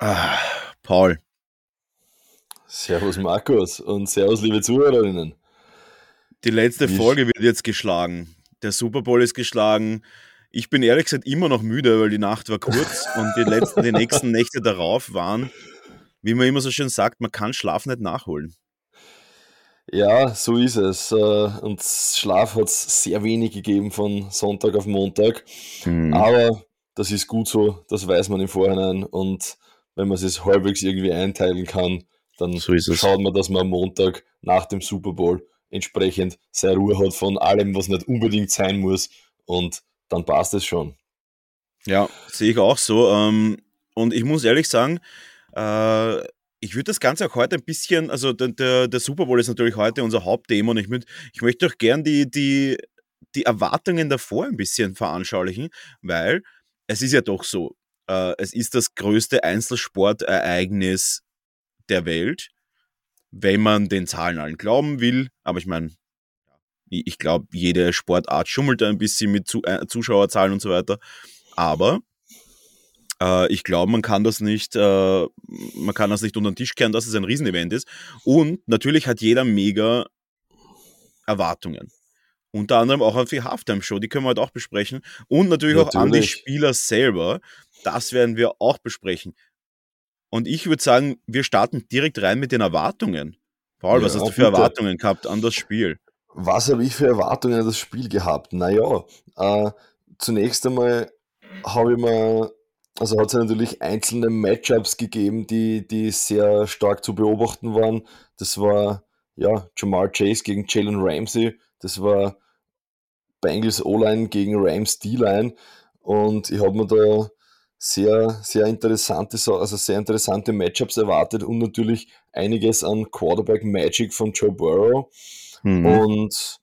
Ah, Paul. Servus Markus und Servus liebe Zuhörerinnen. Die letzte Folge wird jetzt geschlagen. Der Super Bowl ist geschlagen. Ich bin ehrlich gesagt immer noch müde, weil die Nacht war kurz und die letzten, die nächsten Nächte darauf waren, wie man immer so schön sagt, man kann Schlaf nicht nachholen. Ja, so ist es. Äh, und Schlaf hat es sehr wenig gegeben von Sonntag auf Montag. Mhm. Aber das ist gut so, das weiß man im Vorhinein. Und wenn man es halbwegs irgendwie einteilen kann, dann so schaut man, dass man am Montag nach dem Super Bowl entsprechend seine Ruhe hat von allem, was nicht unbedingt sein muss. Und dann passt es schon. Ja, sehe ich auch so. Ähm, und ich muss ehrlich sagen, äh, ich würde das Ganze auch heute ein bisschen, also der, der, Super Bowl ist natürlich heute unser Hauptthema und ich, würd, ich möchte auch gern die, die, die Erwartungen davor ein bisschen veranschaulichen, weil es ist ja doch so, äh, es ist das größte Einzelsportereignis der Welt, wenn man den Zahlen allen glauben will. Aber ich meine, ich glaube, jede Sportart schummelt ein bisschen mit äh, Zuschauerzahlen und so weiter. Aber äh, ich glaube, man kann das nicht, äh, man kann das nicht unter den Tisch kehren, dass es ein Riesenevent ist. Und natürlich hat jeder mega Erwartungen. Unter anderem auch auf die Halftime-Show, die können wir heute auch besprechen. Und natürlich, natürlich. auch an die Spieler selber. Das werden wir auch besprechen. Und ich würde sagen, wir starten direkt rein mit den Erwartungen. Paul, ja, was hast du für bitte. Erwartungen gehabt an das Spiel? Was habe ich für Erwartungen an das Spiel gehabt? Naja, äh, zunächst einmal habe ich mir, also hat es ja natürlich einzelne Matchups gegeben, die, die sehr stark zu beobachten waren. Das war ja Jamal Chase gegen Jalen Ramsey, das war Bengals O-Line gegen Rams D-Line und ich habe mir da sehr, sehr interessante, also sehr interessante Matchups erwartet und natürlich einiges an Quarterback Magic von Joe Burrow. Mhm. Und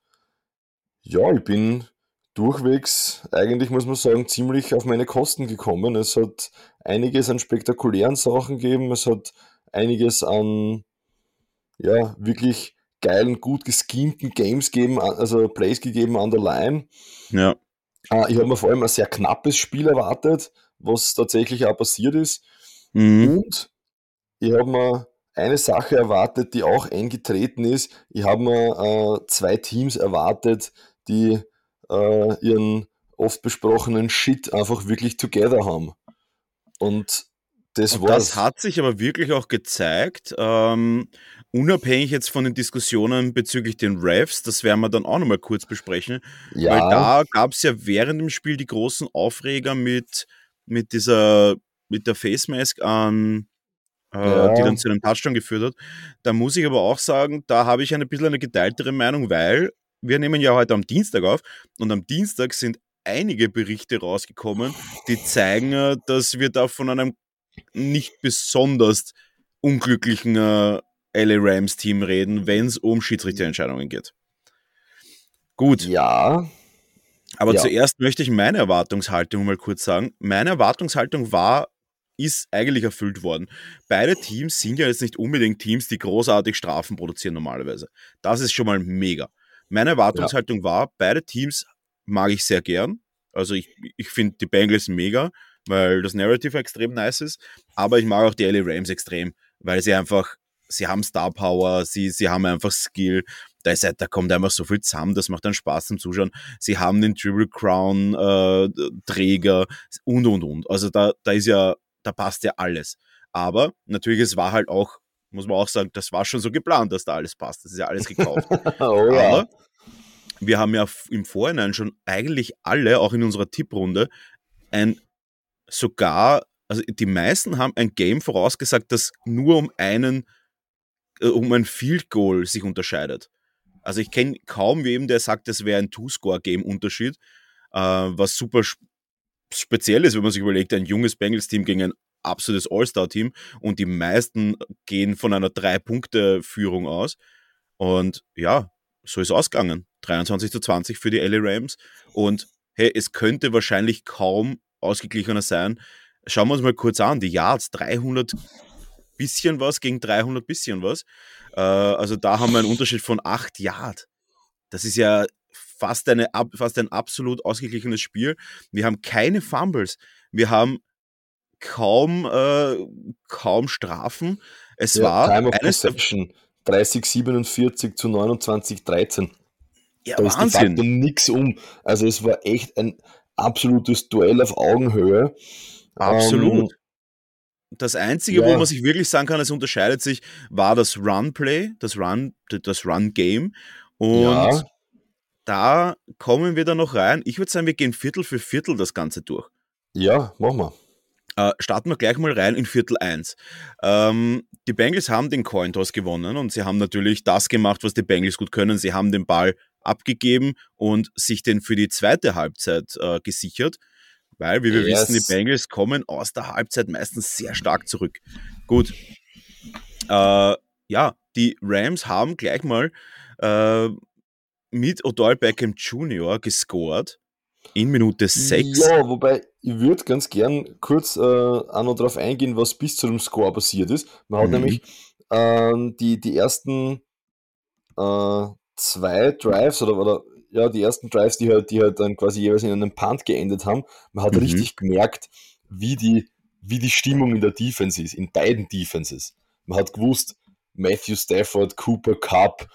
ja, ich bin durchwegs, eigentlich muss man sagen, ziemlich auf meine Kosten gekommen. Es hat einiges an spektakulären Sachen gegeben, es hat einiges an ja, wirklich geilen, gut geschemten Games gegeben, also Plays gegeben an der Line. Ja. Ah, ich habe mir vor allem ein sehr knappes Spiel erwartet was tatsächlich auch passiert ist. Mhm. Und ich habe mir eine Sache erwartet, die auch eingetreten ist. Ich habe mir äh, zwei Teams erwartet, die äh, ihren oft besprochenen Shit einfach wirklich together haben. Und das. Das hat sich aber wirklich auch gezeigt. Ähm, unabhängig jetzt von den Diskussionen bezüglich den Refs, das werden wir dann auch nochmal kurz besprechen. Ja. Weil da gab es ja während dem Spiel die großen Aufreger mit mit dieser, mit der Face Mask an, äh, ja. die dann zu einem Touchdown geführt hat. Da muss ich aber auch sagen, da habe ich eine bisschen eine geteiltere Meinung, weil wir nehmen ja heute am Dienstag auf und am Dienstag sind einige Berichte rausgekommen, die zeigen, äh, dass wir da von einem nicht besonders unglücklichen äh, LA Rams Team reden, wenn es um Schiedsrichterentscheidungen geht. Gut. Ja. Aber ja. zuerst möchte ich meine Erwartungshaltung mal kurz sagen. Meine Erwartungshaltung war, ist eigentlich erfüllt worden. Beide Teams sind ja jetzt nicht unbedingt Teams, die großartig Strafen produzieren normalerweise. Das ist schon mal mega. Meine Erwartungshaltung ja. war, beide Teams mag ich sehr gern. Also ich, ich finde die Bengals mega, weil das Narrative extrem nice ist. Aber ich mag auch die LA Rams extrem, weil sie einfach, sie haben Star Power, sie, sie haben einfach Skill da, ist, da kommt einfach so viel zusammen, das macht dann Spaß zum Zuschauen. Sie haben den Triple Crown äh, Träger und und und. Also da, da ist ja, da passt ja alles. Aber natürlich, es war halt auch, muss man auch sagen, das war schon so geplant, dass da alles passt. Das ist ja alles gekauft. oh, ja. Aber wir haben ja im Vorhinein schon eigentlich alle, auch in unserer Tipprunde, ein sogar, also die meisten haben ein Game vorausgesagt, das nur um einen, äh, um ein Field Goal sich unterscheidet. Also ich kenne kaum wem, der sagt, das wäre ein Two-Score-Game-Unterschied, äh, was super speziell ist, wenn man sich überlegt, ein junges Bengals-Team gegen ein absolutes All-Star-Team und die meisten gehen von einer Drei-Punkte-Führung aus. Und ja, so ist ausgegangen. 23 zu 20 für die LA Rams. Und hey, es könnte wahrscheinlich kaum ausgeglichener sein. Schauen wir uns mal kurz an. Die Yards, 300 bisschen was gegen 300 bisschen was. Äh, also da haben wir einen Unterschied von 8 Yard. Das ist ja fast, eine, fast ein absolut ausgeglichenes Spiel. Wir haben keine Fumbles. Wir haben kaum, äh, kaum Strafen. Es Ja, war Time of der, Possession 30,47 zu 29,13. ja, Da ist de facto Wahnsinn. nichts um. Also es war echt ein absolutes Duell auf Augenhöhe. Ähm, Absolut. Das Einzige, wo ja, man sich wirklich sagen kann, es unterscheidet sich, war das Run-Play, das Run, das Run-Game. Und ja, da kommen wir dann noch rein. Ich würde sagen, wir gehen Viertel für Viertel das Ganze durch. ja, machen wir. Äh, starten wir gleich mal rein in Viertel 1. Ähm, die Bengals haben den Coin Toss gewonnen und sie haben natürlich das gemacht, was die Bengals gut können. Sie haben den Ball abgegeben und sich den für die zweite Halbzeit äh, gesichert, weil, wie wir wissen, die Yes. Bengals kommen aus der Halbzeit meistens sehr stark zurück. Gut, äh, ja, die Rams haben gleich mal äh, mit Odell Beckham Jr. gescored in Minute 6. Ja, wobei ich würde ganz gern kurz äh, auch noch darauf eingehen, was bis zu dem Score passiert ist. Man hat Mhm. nämlich ähm, die, die ersten äh, zwei Drives oder, oder ja, die ersten Drives, die halt, die halt dann quasi jeweils in einem Punt geendet haben, man hat Mhm. richtig gemerkt, wie die, wie die Stimmung in der Defense ist, in beiden Defenses. Man hat gewusst, Matthew Stafford, Cooper Cup,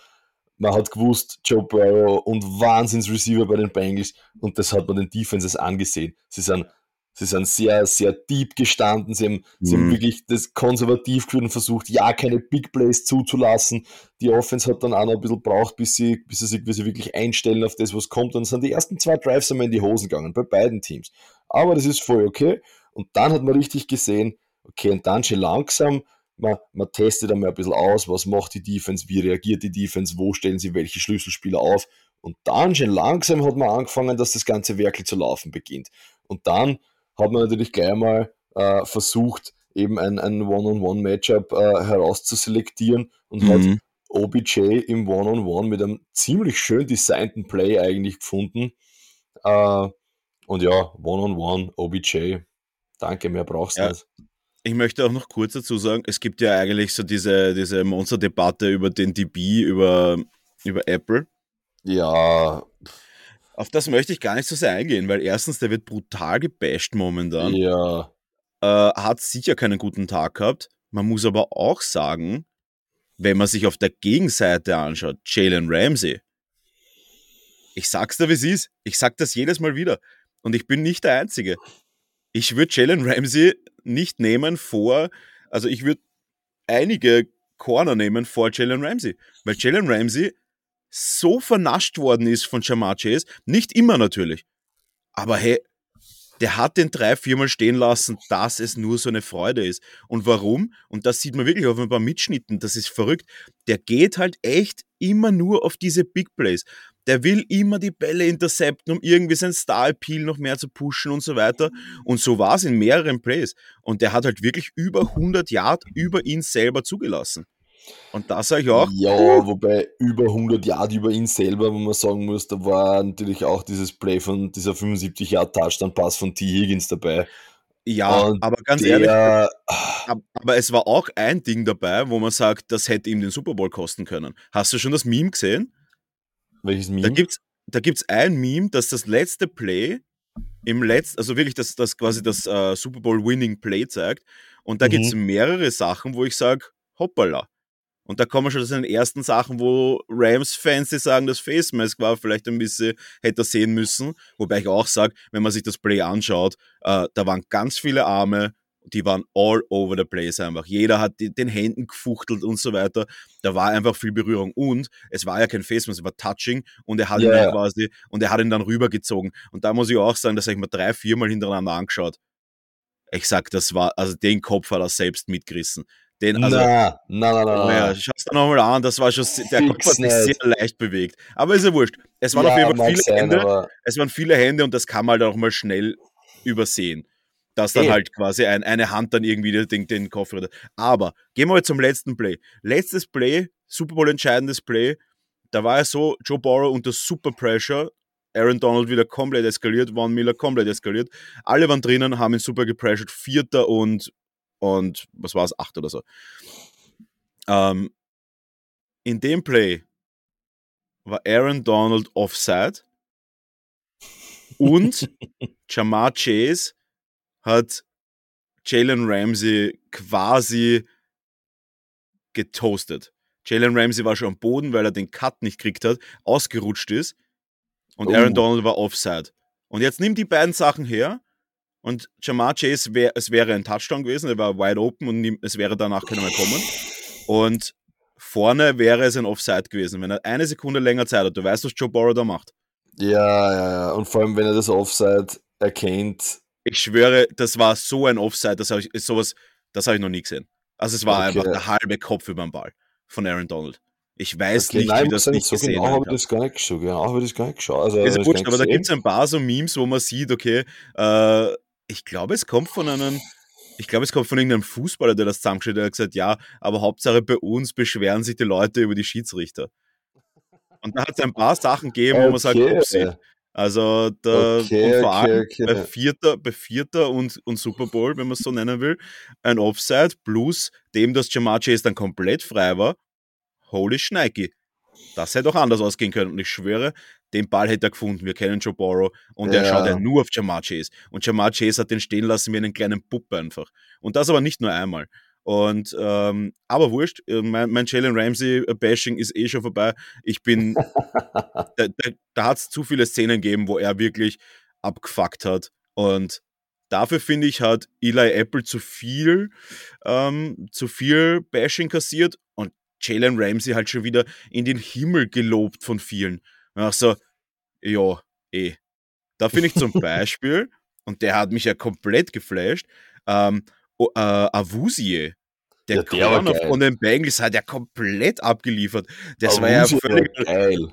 man hat gewusst, Joe Burrow und Wahnsinns-Receiver bei den Bengals und das hat man den Defenses angesehen. Sie sind, sie sind sehr, sehr deep gestanden, sie haben, sie haben Mhm. wirklich das konservativ geführt und versucht, ja, keine Big Plays zuzulassen. Die Offense hat dann auch noch ein bisschen braucht, bis sie, bis sie sich bis sie wirklich einstellen auf das, was kommt. Und sind die ersten zwei Drives einmal in die Hosen gegangen, bei beiden Teams. Aber das ist voll okay. Und dann hat man richtig gesehen, okay, und dann schon langsam, man, man testet einmal ein bisschen aus, was macht die Defense, wie reagiert die Defense, wo stellen sie welche Schlüsselspieler auf. Und dann schon langsam hat man angefangen, dass das Ganze wirklich zu laufen beginnt. Und dann hat man natürlich gleich mal äh, versucht, eben ein, ein One-on-One-Matchup äh, herauszuselektieren und hat Mhm. OBJ im One-on-One mit einem ziemlich schön designten Play eigentlich gefunden. Äh, und ja, One-on-One, OBJ, danke, mehr brauchst du Ja, nicht. ich möchte auch noch kurz dazu sagen, es gibt ja eigentlich so diese, diese Monsterdebatte über den DB, über, über Apple. Ja, Auf das möchte ich gar nicht so sehr eingehen, weil erstens, der wird brutal gebasht momentan, ja, äh, hat sicher keinen guten Tag gehabt. Man muss aber auch sagen, wenn man sich auf der Gegenseite anschaut, Jalen Ramsey, ich sag's dir, wie es ist. Ich sag das jedes Mal wieder. Und ich bin nicht der Einzige. Ich würde Jalen Ramsey nicht nehmen vor, also ich würde einige Corner nehmen vor Jalen Ramsey, weil Jalen Ramsey so vernascht worden ist von Jamar Chase, nicht immer natürlich, aber hey, der hat den drei, viermal stehen lassen, dass es nur so eine Freude ist. Und warum? Und das sieht man wirklich auf ein paar Mitschnitten, das ist verrückt. Der geht halt echt immer nur auf diese Big Plays. Der will immer die Bälle intercepten, um irgendwie sein Star-Appeal noch mehr zu pushen und so weiter. Und so war es in mehreren Plays. Und der hat halt wirklich über 100 Yard über ihn selber zugelassen. Und da sage ich auch, ja, wobei über 100 Yard über ihn selber, wo man sagen muss, da war natürlich auch dieses Play von dieser 75 Yard Touchdown-Pass von T. Higgins dabei. ja, Und aber ganz ehrlich, der, ab- aber es war auch ein Ding dabei, wo man sagt, das hätte ihm den Super Bowl kosten können. Hast du schon das Meme gesehen? welches Da Meme? gibt's, da gibt's ein Meme, dass das letzte Play im letzten, also wirklich das, das quasi das äh, Super Bowl Winning Play zeigt. Und da Mhm. gibt's mehrere Sachen, wo ich sage, hoppala. Und da kommen wir schon zu den ersten Sachen, wo Rams-Fans, die sagen, das Face Mask war vielleicht ein bisschen, hätte er sehen müssen. Wobei ich auch sage, wenn man sich das Play anschaut, äh, da waren ganz viele Arme, die waren all over the place einfach. Jeder hat die, den Händen gefuchtelt und so weiter. Da war einfach viel Berührung. Und es war ja kein Face Mask, es war Touching und er hat ihn dann ja. quasi, und er hat ihn dann rübergezogen. Und da muss ich auch sagen, das habe ich mir drei, viermal hintereinander angeschaut. Ich sag, das war, also den Kopf hat er selbst mitgerissen. Den, also, na, na, na, na, Oh ja, na. schau es dir nochmal an, das war schon, der Kopf hat sich sehr leicht bewegt. Aber ist ja wurscht. Es waren auf jeden Fall viele sein, Hände, es waren viele Hände und das kann man halt auch mal schnell übersehen. Dass dann Eh. halt quasi ein, eine Hand dann irgendwie den, den Kopf rettet. Aber gehen wir mal zum letzten Play. Letztes Play, Super Bowl entscheidendes Play, da war ja so, Joe Burrow unter Super Pressure, Aaron Donald wieder komplett eskaliert, Von Miller komplett eskaliert. Alle waren drinnen, haben ihn super gepressured, Vierter und, und was war es, acht oder so. Ähm, in dem Play war Aaron Donald offside und Jamar Chase hat Jalen Ramsey quasi getoastet. Jalen Ramsey war schon am Boden, weil er den Cut nicht gekriegt hat, ausgerutscht ist und oh. Aaron Donald war offside. Und jetzt nimm die beiden Sachen her und Jamar Chase, wär, es wäre ein Touchdown gewesen, er war wide open und es wäre danach keiner mehr kommen. Und vorne wäre es ein Offside gewesen, wenn er eine Sekunde länger Zeit hat. Du weißt, was Joe Burrow da macht. Ja, ja, ja. Und vor allem, wenn er das Offside erkennt. Ich schwöre, das war so ein Offside, das habe ich, sowas, das habe ich noch nie gesehen. Also es war okay. einfach der halbe Kopf über den Ball von Aaron Donald. Ich weiß okay, nicht, nein, wie das nicht so gesehen genau habe ich das gar nicht geschaut. Genau habe ich das gar nicht geschaut. Also, ist wurscht, aber da gibt es ein paar so Memes, wo man sieht, okay, äh, ich glaube, es kommt von einem, ich glaube, es kommt von irgendeinem Fußballer, der das zusammengestellt hat, der hat gesagt, ja, aber Hauptsache bei uns beschweren sich die Leute über die Schiedsrichter. Und da hat es ein paar Sachen gegeben, okay. wo man sagt, upsie. Also da, okay, und vor allem okay, bei Vierter, bei Vierter und, und Super Bowl, wenn man es so nennen will, ein Offside plus dem, dass Jamar Chase dann komplett frei war. Holy Schneiki. Das hätte auch anders ausgehen können. Und ich schwöre, den Ball hätte er gefunden. Wir kennen Joe Borrow und ja. er schaut ja nur auf Jamar Chase. Und Jamar Chase hat den stehen lassen wie einen kleinen Puppe einfach. Und das aber nicht nur einmal. Und ähm, aber wurscht, äh, mein, mein Jalen Ramsey-Bashing ist eh schon vorbei. Ich bin, da, da, da hat es zu viele Szenen gegeben, wo er wirklich abgefuckt hat. Und dafür finde ich, hat Eli Apple zu viel, ähm, zu viel Bashing kassiert und Jalen Ramsey halt schon wieder in den Himmel gelobt von vielen. Ach so, ja, eh. Da finde ich zum Beispiel, und der hat mich ja komplett geflasht, ähm, äh, Avusie. Der, ja, Corner von den Bengals hat ja komplett abgeliefert. Das Avusie war ja völlig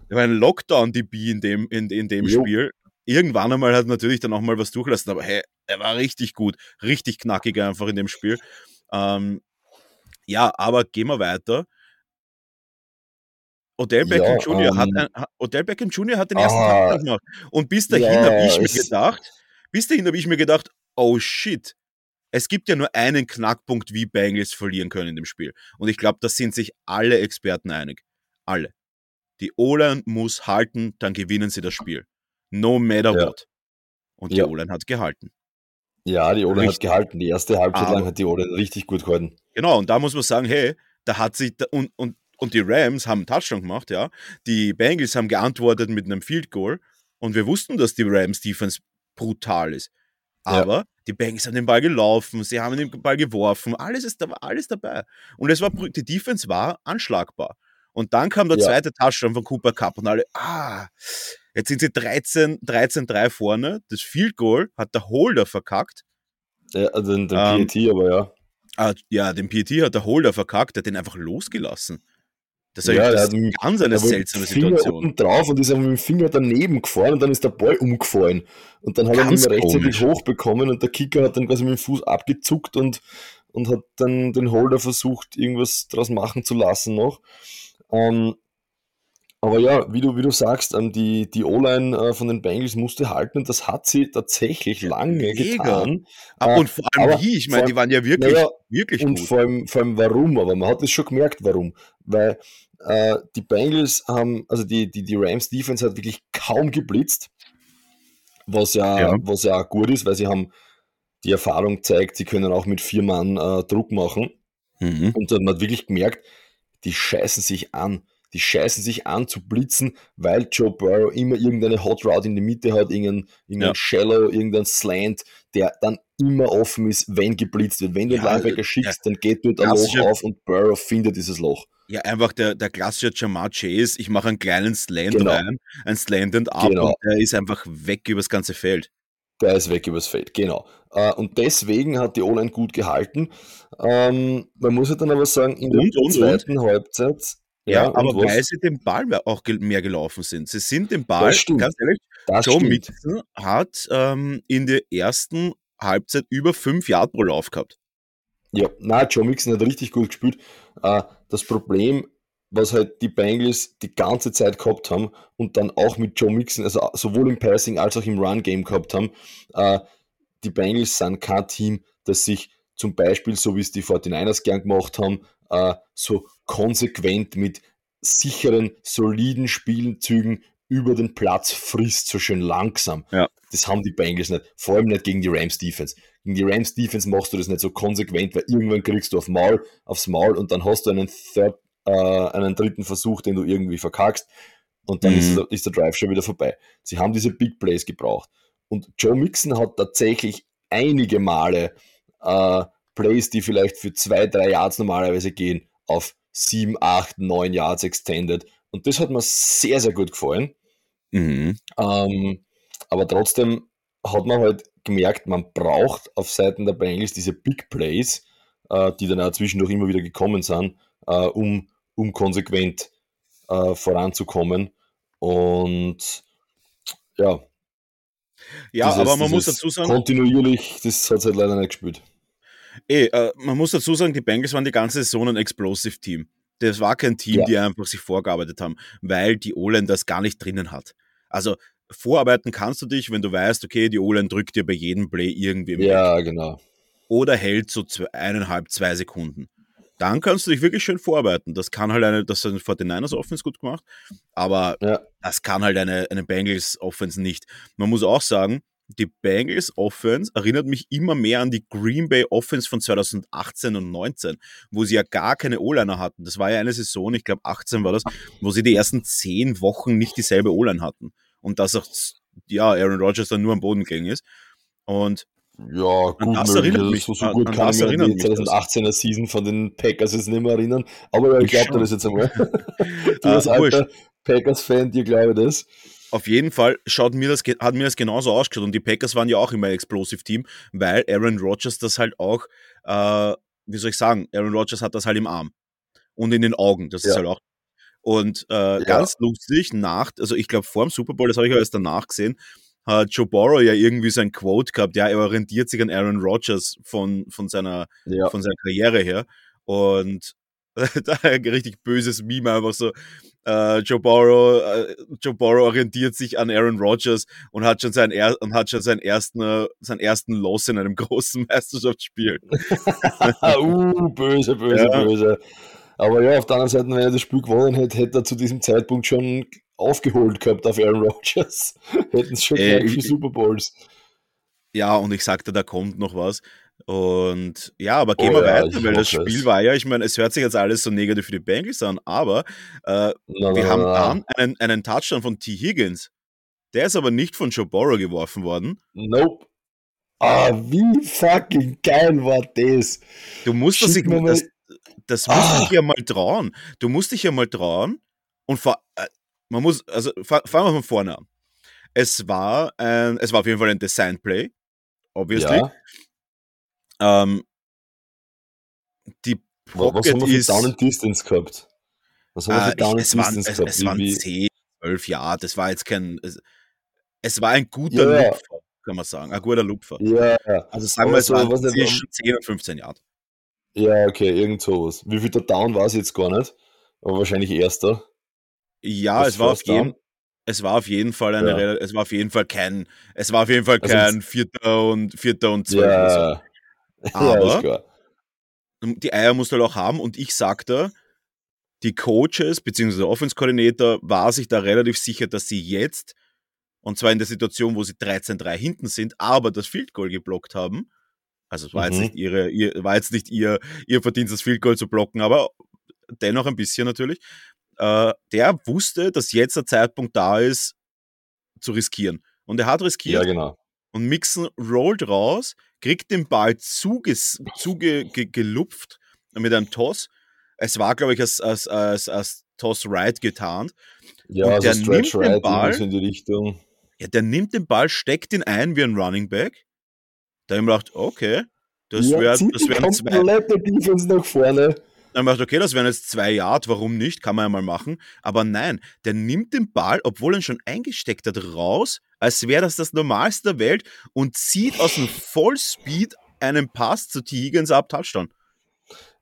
war ein Lockdown-DB in dem, in, in dem Spiel. Irgendwann einmal hat natürlich dann auch mal was durchlassen, aber hey, er war richtig gut, richtig knackig einfach in dem Spiel. Ähm, ja, aber gehen wir weiter. Odell Beckham ja, Jr. Um, hat ähm, Odell Beckham Jr. hat den ersten ah, Tag gemacht. Und bis dahin ja, habe ich mir gedacht, bis dahin habe ich mir gedacht, oh shit, es gibt ja nur einen Knackpunkt, wie Bengals verlieren können in dem Spiel. Und ich glaube, da sind sich alle Experten einig. Alle. Die O-Line muss halten, dann gewinnen sie das Spiel. No matter ja. what. Und die ja. O-Line hat gehalten. Ja, die O-Line hat gehalten. Die erste Halbzeit lang hat die O-Line richtig gut gehalten. Genau, und da muss man sagen, hey, da hat sich, und, und und die Rams haben einen Touchdown gemacht, ja. Die Bengals haben geantwortet mit einem Field Goal. Und wir wussten, dass die Rams Defense brutal ist. Aber ja. die Bengals haben den Ball gelaufen, sie haben den Ball geworfen, alles ist da, alles dabei. Und es war, die Defense war anschlagbar. Und dann kam der ja. zweite Touchdown von Cooper Cup und alle, ah, jetzt sind sie 13, 13-3 vorne. Das Field Goal hat der Holder verkackt. Ja, also den, den ähm, PET, aber ja. Ah, ja, den PET hat der Holder verkackt, der hat den einfach losgelassen. Das, ja, das ist ganz eine seltsame Situation. Finger drauf und ist mit dem Finger daneben gefahren und dann ist der Ball umgefallen. Und dann hat ganz er ihn rechtzeitig hochbekommen und der Kicker hat dann quasi mit dem Fuß abgezuckt und, und hat dann den Holder versucht, irgendwas draus machen zu lassen noch. Ähm, aber ja, wie du, wie du sagst, ähm, die, die O-Line äh, von den Bengals musste halten und das hat sie tatsächlich lange Mega. getan. Aber, äh, und vor allem aber wie, ich meine, die waren ja wirklich, ja, wirklich und gut. Vor allem, vor allem warum, aber man hat es schon gemerkt, warum. Weil äh, die Bengals haben, also die, die, die Rams Defense hat wirklich kaum geblitzt, was ja, ja. was ja auch gut ist, weil sie haben die Erfahrung zeigt, sie können auch mit vier Mann äh, Druck machen. Mhm. Und dann hat man wirklich gemerkt, die scheißen sich an die scheißen sich an zu blitzen, weil Joe Burrow immer irgendeine Hot Route in die Mitte hat, irgendein, irgendein ja. Shallow, irgendein Slant, der dann immer offen ist, wenn geblitzt wird. Wenn du ja, Linebacker schickst, ja. dann geht dort ein Loch auf und Burrow findet dieses Loch. Ja, einfach der, der klassische Jamar Chase, ich mache einen kleinen Slant genau. rein, ein Slant and up genau. und der ist einfach weg übers ganze Feld. Der ist weg übers Feld, genau. Äh, und deswegen hat die O-Line gut gehalten. Ähm, man muss ja dann aber sagen, in der und, zweiten und. Halbzeit ja, ja aber weil sie den Ball auch mehr gelaufen sind. Sie sind den Ball, ganz ehrlich, das Joe stimmt. Mixon hat ähm, in der ersten Halbzeit über fünf Yard pro Lauf gehabt. Ja, na, Joe Mixon hat richtig gut gespielt. Äh, das Problem, was halt die Bengals die ganze Zeit gehabt haben und dann auch mit Joe Mixon, also sowohl im Passing als auch im Run-Game gehabt haben, äh, die Bengals sind kein Team, das sich zum Beispiel, so wie es die 49ers gern gemacht haben, äh, so konsequent mit sicheren, soliden Spielzügen über den Platz frisst, so schön langsam. Ja. Das haben die Bengals nicht. Vor allem nicht gegen die Rams Defense. Gegen die Rams Defense machst du das nicht so konsequent, weil irgendwann kriegst du auf Maul, aufs Maul und dann hast du einen, Third, äh, einen dritten Versuch, den du irgendwie verkackst und dann mhm. ist, ist der Drive schon wieder vorbei. Sie haben diese Big Plays gebraucht. Und Joe Mixon hat tatsächlich einige Male äh, Plays, die vielleicht für zwei, drei Yards normalerweise gehen, auf sieben, acht, neun Yards extended. Und das hat mir sehr, sehr gut gefallen. Mhm. Ähm, aber trotzdem hat man halt gemerkt, man braucht auf Seiten der Bengals diese Big Plays, äh, die dann auch zwischendurch immer wieder gekommen sind, äh, um, um konsequent äh, voranzukommen. Und ja. Ja, dieses, aber man muss dazu sagen. Kontinuierlich, das hat es halt leider nicht gespielt. Eh, äh, man muss dazu sagen, die Bengals waren die ganze Saison ein Explosive Team. Das war kein Team, ja. die einfach sich vorgearbeitet haben, weil die O-Line das gar nicht drinnen hat. Also vorarbeiten kannst du dich, wenn du weißt, okay, die O-Line drückt dir bei jedem Play irgendwie im Ja, Weg. genau. Oder hält so zwei, eineinhalb, zwei Sekunden. Dann kannst du dich wirklich schön vorarbeiten. Das kann halt eine, das hat 49ers Offense gut gemacht, aber ja. das kann halt eine, eine Bengals Offense nicht. Man muss auch sagen, die Bengals Offense erinnert mich immer mehr an die Green Bay Offense von 2018 und 19, wo sie ja gar keine O-Liner hatten. Das war ja eine Saison, ich glaube 18 war das, wo sie die ersten zehn Wochen nicht dieselbe O-Line hatten. Und dass auch, ja, Aaron Rodgers dann nur am Boden gegangen ist. Und ja, gut, das erinnert mich, so, so gut kann ich mich an die 2018er Season von den Packers jetzt nicht mehr erinnern, aber ich glaube dir das jetzt einmal. du als alter Packers-Fan, dir glaube ich das auf jeden Fall schaut mir das, hat mir das genauso ausgeschaut. Und die Packers waren ja auch immer ein Explosive Team, weil Aaron Rodgers das halt auch, äh, wie soll ich sagen, Aaron Rodgers hat das halt im Arm und in den Augen. Das ja. ist halt auch. Und äh, ja. ganz lustig, nach, also ich glaube vor dem Super Bowl, das habe ich ja erst danach gesehen, hat Joe Borrow ja irgendwie so ein Quote gehabt, ja, er orientiert sich an Aaron Rodgers von, von, seiner, ja. von seiner Karriere her. Und da ein richtig böses Meme, einfach so, äh, Joe, Burrow, äh, Joe Burrow orientiert sich an Aaron Rodgers und hat schon, seinen, er und hat schon seinen, ersten, seinen ersten Loss in einem großen Meisterschaftsspiel. uh, böse, böse, ja. böse. Aber ja, auf der anderen Seite, wenn er das Spiel gewonnen hätte, hätte er zu diesem Zeitpunkt schon aufgeholt gehabt auf Aaron Rodgers. Hätten es schon äh, gleich für Super Bowls. Ja, und ich sagte, da kommt noch was. Und ja, aber gehen oh, wir ja, weiter, weil das Spiel es. war ja, ich meine, es hört sich jetzt alles so negativ für die Bengals an, aber äh, na, wir na, haben na. dann einen, einen Touchdown von T. Higgins. Der ist aber nicht von Joe Burrow geworfen worden. Nope. Ah, wie fucking geil war das? Du musst das, das, das musst ah. dich ja mal trauen. Du musst dich ja mal trauen und vor, äh, man muss, also fangen wir von vorne an. Es war ein, es war auf jeden Fall ein Design Play, obviously. Ja. Ähm, die Pocket was haben wir für ist, Down and Distance gehabt? Was haben wir für äh, Down and Distance waren, gehabt? Es, es waren 10, 12 Jahre, das war jetzt kein, es, es war ein guter ja. Lupfer, kann man sagen, ein guter Lupfer. Ja, Also sagen wir, es waren zwischen 10 und 15 Jahre. Ja, okay, irgend sowas. Wie viel der Down war es jetzt gar nicht? Aber wahrscheinlich erster. Ja, es war auf jeden es war auf jeden Fall eine, ja. es war auf jeden Fall kein, es war auf jeden Fall also kein also Vierter und Vierter und Zwölf. Ja. Aber ja, die Eier musst du halt auch haben und ich sagte, die Coaches bzw. der Offense-Koordinator war sich da relativ sicher, dass sie jetzt, und zwar in der Situation, wo sie 13-3 hinten sind, aber das Field Goal geblockt haben. Also es war mhm. jetzt nicht ihre, ihr, war jetzt nicht ihr, ihr Verdienst, das Field Goal zu blocken, aber dennoch ein bisschen natürlich. Äh, der wusste, dass jetzt der Zeitpunkt da ist, zu riskieren. Und er hat riskiert. Ja, genau. Und Mixon rollt raus, kriegt den Ball zugelupft zuge, gelupft mit einem Toss. Es war, glaube ich, als, als, als, als Toss Right getarnt. Ja, und also der Stretch nimmt den Ball, in die Richtung. Ja, der nimmt den Ball, steckt ihn ein wie ein Running Back. Da habe ich mir gedacht, okay, das ja, wäre das wär zwei. komplette Defense nach vorne. Dann dachte okay, das wären jetzt zwei Yard, warum nicht? Kann man ja mal machen. Aber nein, der nimmt den Ball, obwohl er ihn schon eingesteckt hat, raus, als wäre das das Normalste der Welt und zieht aus dem Vollspeed einen Pass zu T. Higgins ab Touchdown.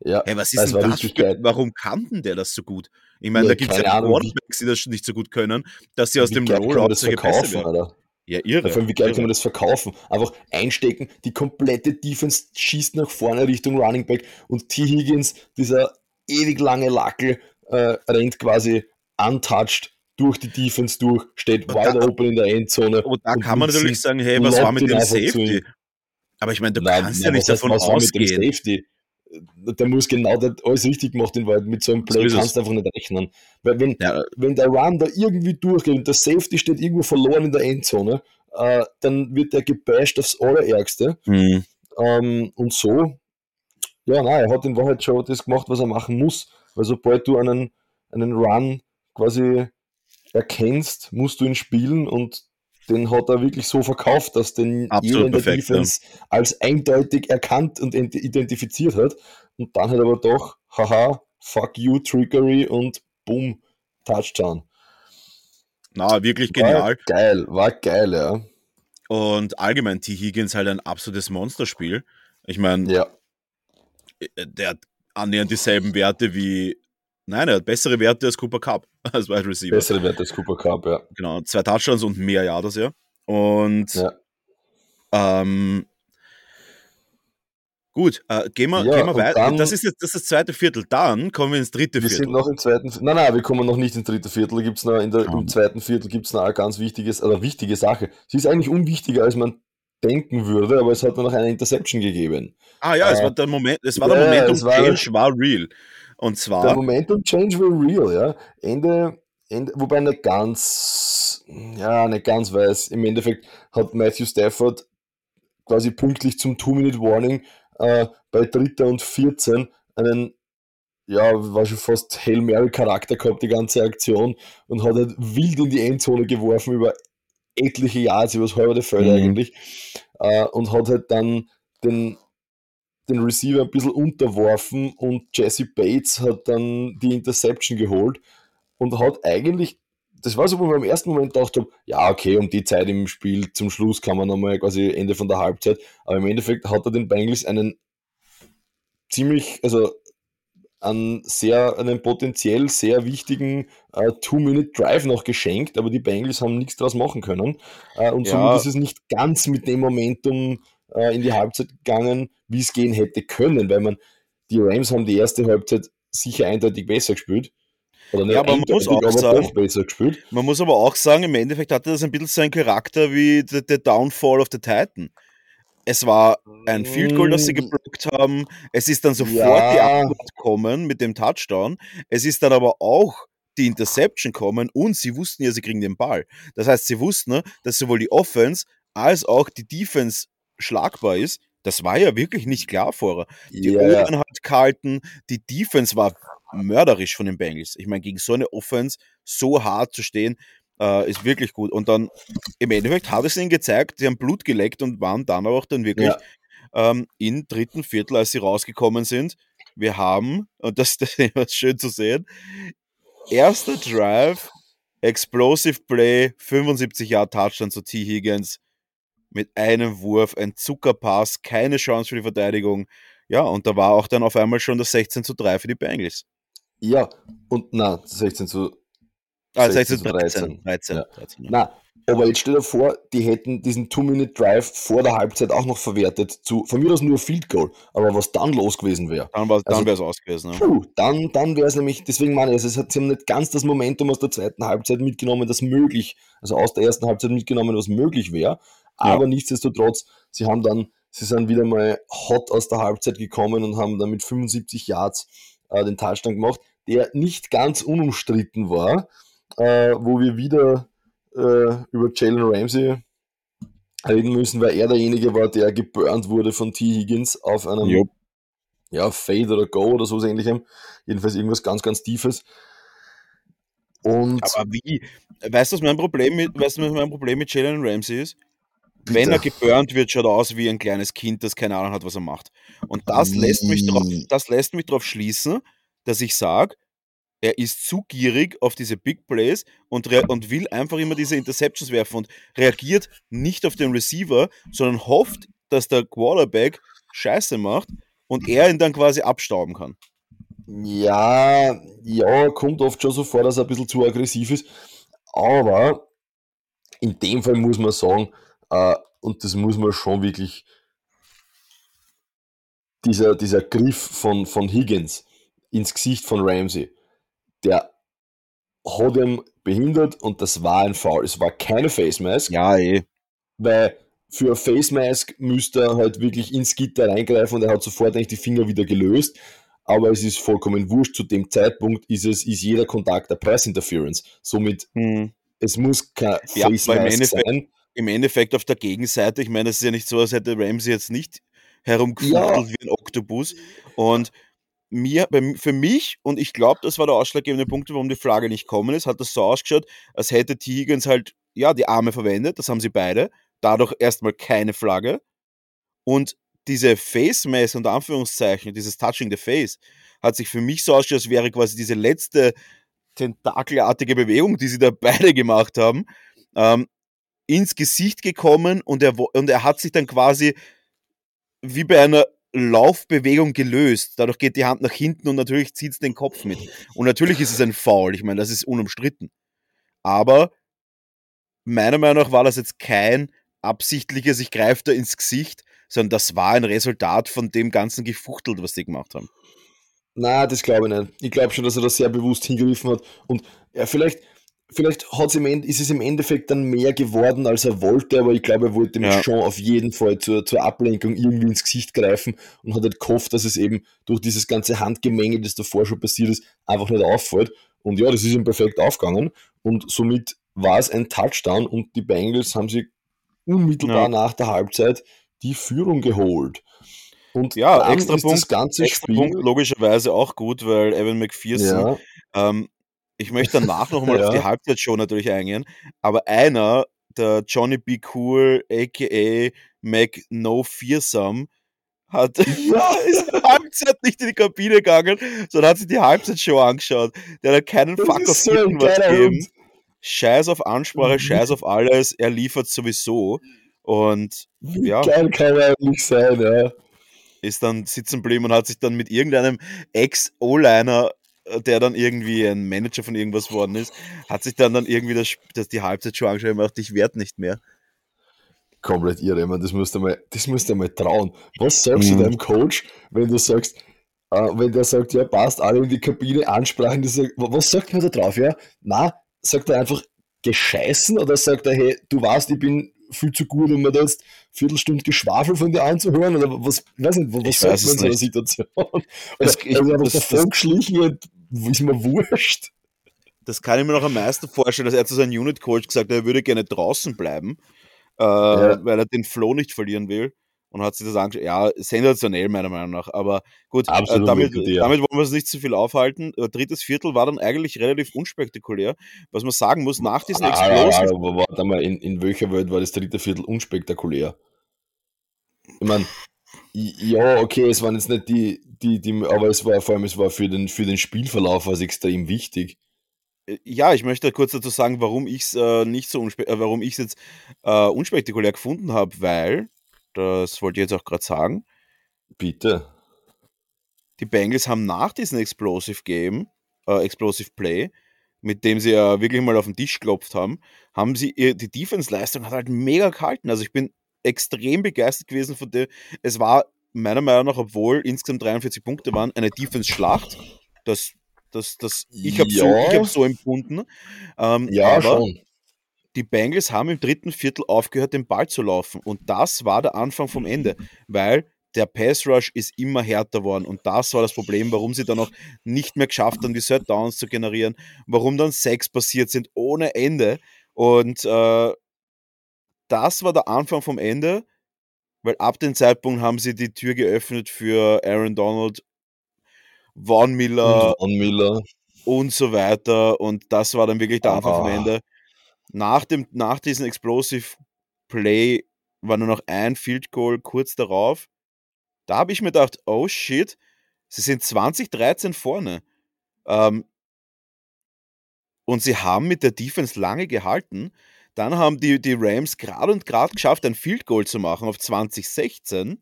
Ja, hey, was ist das denn das? Für, warum kannte der das so gut? Ich meine, ja, da gibt es ja Quarterbacks, die das nicht so gut können, dass sie aus dem Rollout solche Pässe werden. Ja, irre. Vor allem, wie geil irre. kann man das verkaufen? Einfach einstecken, die komplette Defense schießt nach vorne Richtung Running Back und T. Higgins, dieser ewig lange Lackel, äh, rennt quasi untouched durch die Defense durch, steht wide da, open in der Endzone. Und da kann man natürlich sagen, hey, was war mit dem Safety? Aber ich meine, du nein, kannst nein, ja nicht davon heißt, ausgehen. Der muss genau das alles richtig machen, weil mit so einem Play so kannst du einfach nicht rechnen. Weil wenn, ja. wenn der Run da irgendwie durchgeht und der Safety steht irgendwo verloren in der Endzone, äh, dann wird der gebasht aufs Allerärgste. Mhm. Ähm, und so, ja, nein, er hat in Wahrheit schon das gemacht, was er machen muss. Weil sobald du einen, einen Run quasi erkennst, musst du ihn spielen und den hat er wirklich so verkauft, dass den jeder in der Defense ja. als eindeutig erkannt und identifiziert hat. Und dann hat er aber doch, haha, fuck you, Trickery und boom, Touchdown. Na, wirklich genial. War geil, war geil, ja. Und allgemein T. Higgins halt ein absolutes Monsterspiel. Ich meine, ja. Äh, der hat annähernd dieselben Werte wie. Nein, er hat bessere Werte als Cooper Cup als Wide Receiver. Bessere Werte als Cooper Cup, ja. Genau, zwei Touchdowns und mehr Yards, ja. Und ja. Ähm, Gut, äh, gehen wir, ja, gehen wir weiter. Dann, das ist jetzt das, ist das zweite Viertel. Dann kommen wir ins dritte wir Viertel. Wir sind noch im zweiten Viertel. Nein, nein, wir kommen noch nicht ins dritte Viertel. Gibt's noch in der, Im zweiten Viertel gibt es noch eine ganz wichtiges, oder wichtige Sache. Sie ist eigentlich unwichtiger, als man denken würde, aber es hat noch eine Interception gegeben. Ah ja, äh, es war der Moment, es war der Momentum war, Change war real. Und zwar. Der Momentum Change war real, ja. Ende, Ende, wobei nicht ganz, ja, nicht ganz weiß. Im Endeffekt hat Matthew Stafford quasi pünktlich zum Two-Minute-Warning äh, bei Dritter und 14 einen ja, war schon fast Hail Mary-Charakter gehabt, die ganze Aktion, und hat halt wild in die Endzone geworfen über etliche Jahre, über das halbe Feld mhm. eigentlich, äh, und hat halt dann den, den Receiver ein bisschen unterworfen und Jesse Bates hat dann die Interception geholt und hat eigentlich, das war so, wo man im ersten Moment gedacht habe, ja, okay, um die Zeit im Spiel zum Schluss kann man nochmal quasi Ende von der Halbzeit, aber im Endeffekt hat er den Bengals einen ziemlich, also einen sehr, einen potenziell sehr wichtigen äh, Two-Minute-Drive noch geschenkt, aber die Bengals haben nichts draus machen können. Äh, und ja. somit ist es nicht ganz mit dem Momentum äh, in die Halbzeit gegangen, wie es gehen hätte können, weil man, die Rams haben die erste Halbzeit sicher eindeutig besser gespielt. Oder nicht ja, aber man muss auch sagen, besser gespielt. Man muss aber auch sagen, im Endeffekt hatte das ein bisschen so einen Charakter wie der Downfall of the Titan. Es war ein Field Goal, das sie mm. geblockt haben. Es ist dann sofort ja. die Antwort gekommen mit dem Touchdown. Es ist dann aber auch die Interception kommen und sie wussten ja, sie kriegen den Ball. Das heißt, sie wussten, dass sowohl die Offense als auch die Defense schlagbar ist. Das war ja wirklich nicht klar vorher. Die yeah. o hat gehalten, die Defense war mörderisch von den Bengals. Ich meine, gegen so eine Offense so hart zu stehen, äh, ist wirklich gut. Und dann im Endeffekt hat es ihnen gezeigt, sie haben Blut geleckt und waren dann auch dann wirklich ja. ähm, im dritten Viertel, als sie rausgekommen sind. Wir haben, und das, das ist schön zu sehen, erster Drive, Explosive Play, 75 Jahre Touchdown zu T. Higgins mit einem Wurf, ein Zuckerpass, keine Chance für die Verteidigung. Ja, und da war auch dann auf einmal schon das 16 zu 3 für die Bengals. Ja, und na, 16 zu Ah, 16 zu 13. 13, ja. 13 ja. Na, aber jetzt stell dir vor, die hätten diesen Two-Minute-Drive vor der Halbzeit auch noch verwertet. Zu, von mir aus nur Field Goal. Aber was dann los gewesen wäre. Dann, dann also, wäre es aus gewesen. Ja. Puh, dann dann wäre es nämlich, deswegen meine ich, also es hat, sie haben nicht ganz das Momentum aus der zweiten Halbzeit mitgenommen, das möglich, also aus der ersten Halbzeit mitgenommen, was möglich wäre. Aber ja. nichtsdestotrotz, sie haben dann, sie sind wieder mal hot aus der Halbzeit gekommen und haben dann mit 75 Yards äh, den Touchdown gemacht, der nicht ganz unumstritten war äh, wo wir wieder äh, über Jalen Ramsey reden müssen, weil er derjenige war, der geburnt wurde von T. Higgins auf einem yep. ja, Fade oder Go oder so ähnlichem. Jedenfalls irgendwas ganz, ganz Tiefes. Und Aber wie? Weißt du, was mein Problem mit, weißt du, was mein Problem mit Jalen Ramsey ist? Bitte. Wenn er geburnt wird, schaut er aus wie ein kleines Kind, das keine Ahnung hat, was er macht. Und das lässt mich darauf, das lässt mich darauf schließen, dass ich sage, er ist zu gierig auf diese Big Plays und, und will einfach immer diese Interceptions werfen und reagiert nicht auf den Receiver, sondern hofft, dass der Quarterback Scheiße macht und er ihn dann quasi abstauben kann. Ja, ja, kommt oft schon so vor, dass er ein bisschen zu aggressiv ist. Aber in dem Fall muss man sagen, und das muss man schon wirklich, dieser, dieser Griff von, von Higgins ins Gesicht von Ramsey, der hat ihn behindert und das war ein Foul. Es war keine Face Mask. Ja, eh. Weil für ein Face Mask müsste er halt wirklich ins Gitter reingreifen und er hat sofort eigentlich die Finger wieder gelöst. Aber es ist vollkommen wurscht. Zu dem Zeitpunkt ist es, ist jeder Kontakt der Press Interference. Somit, hm. es muss kein ja, Face Mask sein. Im Endeffekt auf der Gegenseite, ich meine, es ist ja nicht so, als hätte Ramsey jetzt nicht herumgefuchtelt ja. wie ein Oktopus. Und mir, für mich, und ich glaube, das war der ausschlaggebende Punkt, warum die Frage nicht kommen ist, hat das so ausgeschaut, als hätte Tigans halt, ja, die Arme verwendet, das haben sie beide, dadurch erstmal keine Flagge. Und diese Face Mask unter Anführungszeichen, dieses Touching the Face, hat sich für mich so ausgeschaut, als wäre quasi diese letzte tentakelartige Bewegung, die sie da beide gemacht haben, ähm, ins Gesicht gekommen und er, und er hat sich dann quasi wie bei einer Laufbewegung gelöst. Dadurch geht die Hand nach hinten und natürlich zieht es den Kopf mit. Und natürlich ist es ein Foul. Ich meine, das ist unumstritten. Aber meiner Meinung nach war das jetzt kein absichtliches, ich greife da ins Gesicht, sondern das war ein Resultat von dem ganzen Gefuchtelt, was die gemacht haben. Na, das glaube ich nicht. Ich glaube schon, dass er das sehr bewusst hingegriffen hat. Und ja, vielleicht, vielleicht hat's im End, ist es im Endeffekt dann mehr geworden, als er wollte, aber ich glaube, er wollte ja. schon auf jeden Fall zur, zur Ablenkung irgendwie ins Gesicht greifen und hat halt gehofft, dass es eben durch dieses ganze Handgemenge, das davor schon passiert ist, einfach nicht auffällt. Und ja, das ist ihm perfekt aufgegangen und somit war es ein Touchdown und die Bengals haben sich unmittelbar ja. nach der Halbzeit die Führung geholt. Und ja, extra Punkt, das ganze extra Spiel Punkt logischerweise auch gut, weil Evan McPherson ja. ähm, ich möchte danach nochmal ja. auf die Halbzeitshow natürlich eingehen, aber einer, der Johnny B. Cool, aka Mac No Fearsome, hat ja. ist Halbzeit nicht in die Kabine gegangen, sondern hat sich die Halbzeitshow angeschaut. Der hat keinen das Fuck auf so irgendwas gegeben. Scheiß auf Ansprache, mhm. Scheiß auf alles, er liefert sowieso. Und Wie ja. geil kann er eigentlich sein, ja. Ist dann sitzen geblieben und hat sich dann mit irgendeinem Ex-O-Liner der dann irgendwie ein Manager von irgendwas worden ist, hat sich dann dann irgendwie das, das die Halbzeit schon angeschaut und gesagt, ich werde nicht mehr. Komplett irre, man, das musst du mal, das musst du mal trauen. Was sagst mhm. du deinem Coach, wenn du sagst, äh, wenn der sagt, ja, passt, alle in die Kabine ansprachen, sagt, was sagt man da drauf, ja? Na, sagt er einfach gescheißen oder sagt er, hey, du weißt, ich bin viel zu gut, um mir da jetzt Viertelstunde Geschwafel von dir anzuhören? Oder was, weiß nicht, was ich sagt man in so einer Situation? Oder das, ich, also einfach das, davon geschlichen und ist mir wurscht. Das kann ich mir noch am meisten vorstellen, dass er zu seinem Unit-Coach gesagt hat, er würde gerne draußen bleiben, äh, ja. weil er den Flow nicht verlieren will und hat sich das angeschaut. Ja, sensationell meiner Meinung nach. Aber gut, äh, damit, damit, wollen wir es nicht zu viel aufhalten. Äh, drittes Viertel war dann eigentlich relativ unspektakulär. Was man sagen muss, nach diesem ah, Explosion... Ah, aber warte mal, in, in welcher Welt war das dritte Viertel unspektakulär? Ich meine, ja, okay, es waren jetzt nicht die, die, die, aber es war vor allem, es war für den, für den Spielverlauf was extrem wichtig. Äh, ja, ich möchte kurz dazu sagen, warum ich es äh, nicht so äh, warum ich es jetzt äh, unspektakulär gefunden habe, weil das wollte ich jetzt auch gerade sagen. Bitte. Die Bengals haben nach diesem Explosive Game, äh, Explosive Play, mit dem sie ja wirklich mal auf den Tisch geklopft haben, haben sie die Defense-Leistung hat halt mega gehalten. Also ich bin extrem begeistert gewesen von dem. Es war meiner Meinung nach, obwohl insgesamt 43 Punkte waren, eine Defense-Schlacht. Das, das, das, ich habe ja. so, hab so empfunden. Ähm, ja, schon die Bengals haben im dritten Viertel aufgehört, den Ball zu laufen. Und das war der Anfang vom Ende, weil der Pass Rush ist immer härter worden. Und das war das Problem, warum sie dann auch nicht mehr geschafft haben, die Third Downs zu generieren, warum dann Sex passiert sind ohne Ende. Und äh, das war der Anfang vom Ende, weil ab dem Zeitpunkt haben sie die Tür geöffnet für Aaron Donald, Von Miller, und, Miller. und so weiter. Und das war dann wirklich der Anfang ah. vom Ende nach, dem, nach diesem Explosive Play war nur noch ein Field Goal kurz darauf. Da habe ich mir gedacht, oh shit, sie sind 2013 vorne. Ähm, und sie haben mit der Defense lange gehalten. Dann haben die, die Rams gerade und gerade geschafft, ein Field Goal zu machen auf 2016,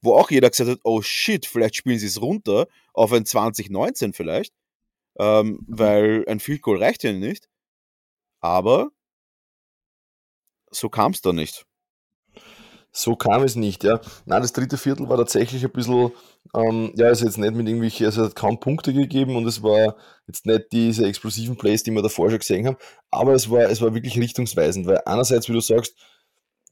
wo auch jeder gesagt hat, oh shit, vielleicht spielen sie es runter auf ein 2019 vielleicht, ähm, weil ein Field Goal reicht ja nicht. Aber so kam es da nicht. So kam es nicht, ja. Nein, das dritte Viertel war tatsächlich ein bisschen, ähm, ja, also jetzt nicht mit irgendwelchen, also es hat kaum Punkte gegeben und es war jetzt nicht diese explosiven Plays, die wir davor schon gesehen haben, aber es war, es war wirklich richtungsweisend, weil einerseits, wie du sagst,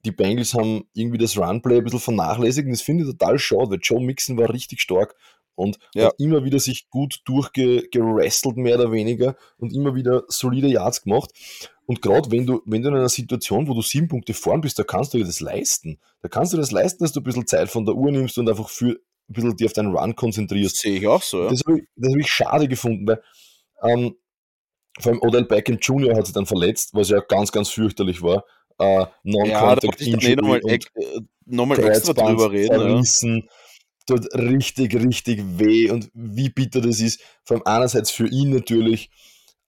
die Bengals haben irgendwie das Runplay ein bisschen vernachlässigt und das finde ich total schade, weil Joe Mixon war richtig stark und ja. hat immer wieder sich gut durchgerestelt, mehr oder weniger, und immer wieder solide Yards gemacht. Und gerade wenn du, wenn du in einer Situation, wo du sieben Punkte vorn bist, da kannst du dir das leisten. Da kannst du das leisten, dass du ein bisschen Zeit von der Uhr nimmst und einfach für ein bisschen dich auf deinen Run konzentrierst. Sehe ich auch so, ja. Das habe ich, hab ich schade gefunden, weil ähm, vor allem Odell Beckham Jr. hat sich dann verletzt, was ja ganz, ganz fürchterlich war. Äh, Non-Contact ja, Injury nochmal, äh, nochmal extra drüber reden. Tut richtig, richtig weh und wie bitter das ist. Vor allem einerseits für ihn natürlich,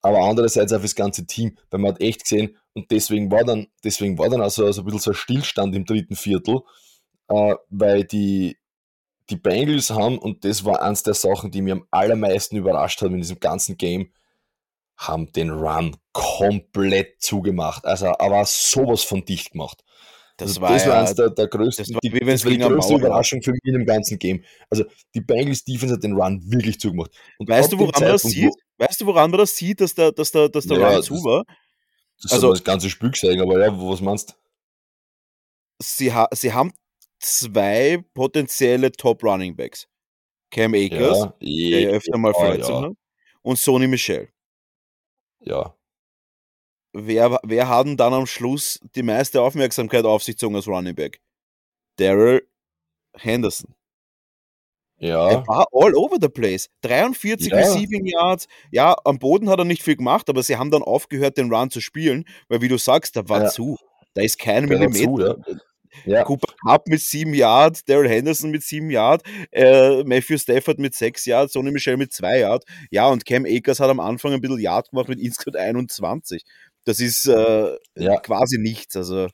aber andererseits auch fürs ganze Team, weil man hat echt gesehen, und deswegen war dann, deswegen war dann also, also ein bisschen so ein Stillstand im dritten Viertel, äh, weil die, die Bengals haben, und das war eins der Sachen, die mir am allermeisten überrascht haben in diesem ganzen Game, haben den Run komplett zugemacht. Also, aber sowas von dicht gemacht. Das, also war, das war ja, eines der, der größten, das war, die, das war die größte Überraschung für mich in dem ganzen Game. Also die Bengals Defense hat den Run wirklich zugemacht. Und weißt du, woran man das sieht? Weißt du, woran man das sieht, dass der, dass der, dass der ja, Run zu war? Das also, das ganze Spiel zeigen, aber ja, was meinst du? Sie, ha sie haben zwei potenzielle Top Running Backs. Cam Akers, ja, der ja öfter mal Verletzungen ja. hat, und Sony Michel. Ja. Wer, wer hat denn dann am Schluss die meiste Aufmerksamkeit auf sich gezogen als Running Back? Daryl Henderson. Ja. Er war all over the place. 43 ja. Receiving Yards. Ja, am Boden hat er nicht viel gemacht, aber sie haben dann aufgehört, den Run zu spielen, weil wie du sagst, da war ja. zu. Da ist kein Der Millimeter. Zu, ja. Ja. Cooper Cup mit 7 Yards, Daryl Henderson mit 7 Yards, äh, Matthew Stafford mit 6 Yards, Sonny Michel mit 2 Yards. Ja, und Cam Akers hat am Anfang ein bisschen Yard gemacht mit insgesamt 21. Das ist äh, ja. quasi nichts. Also.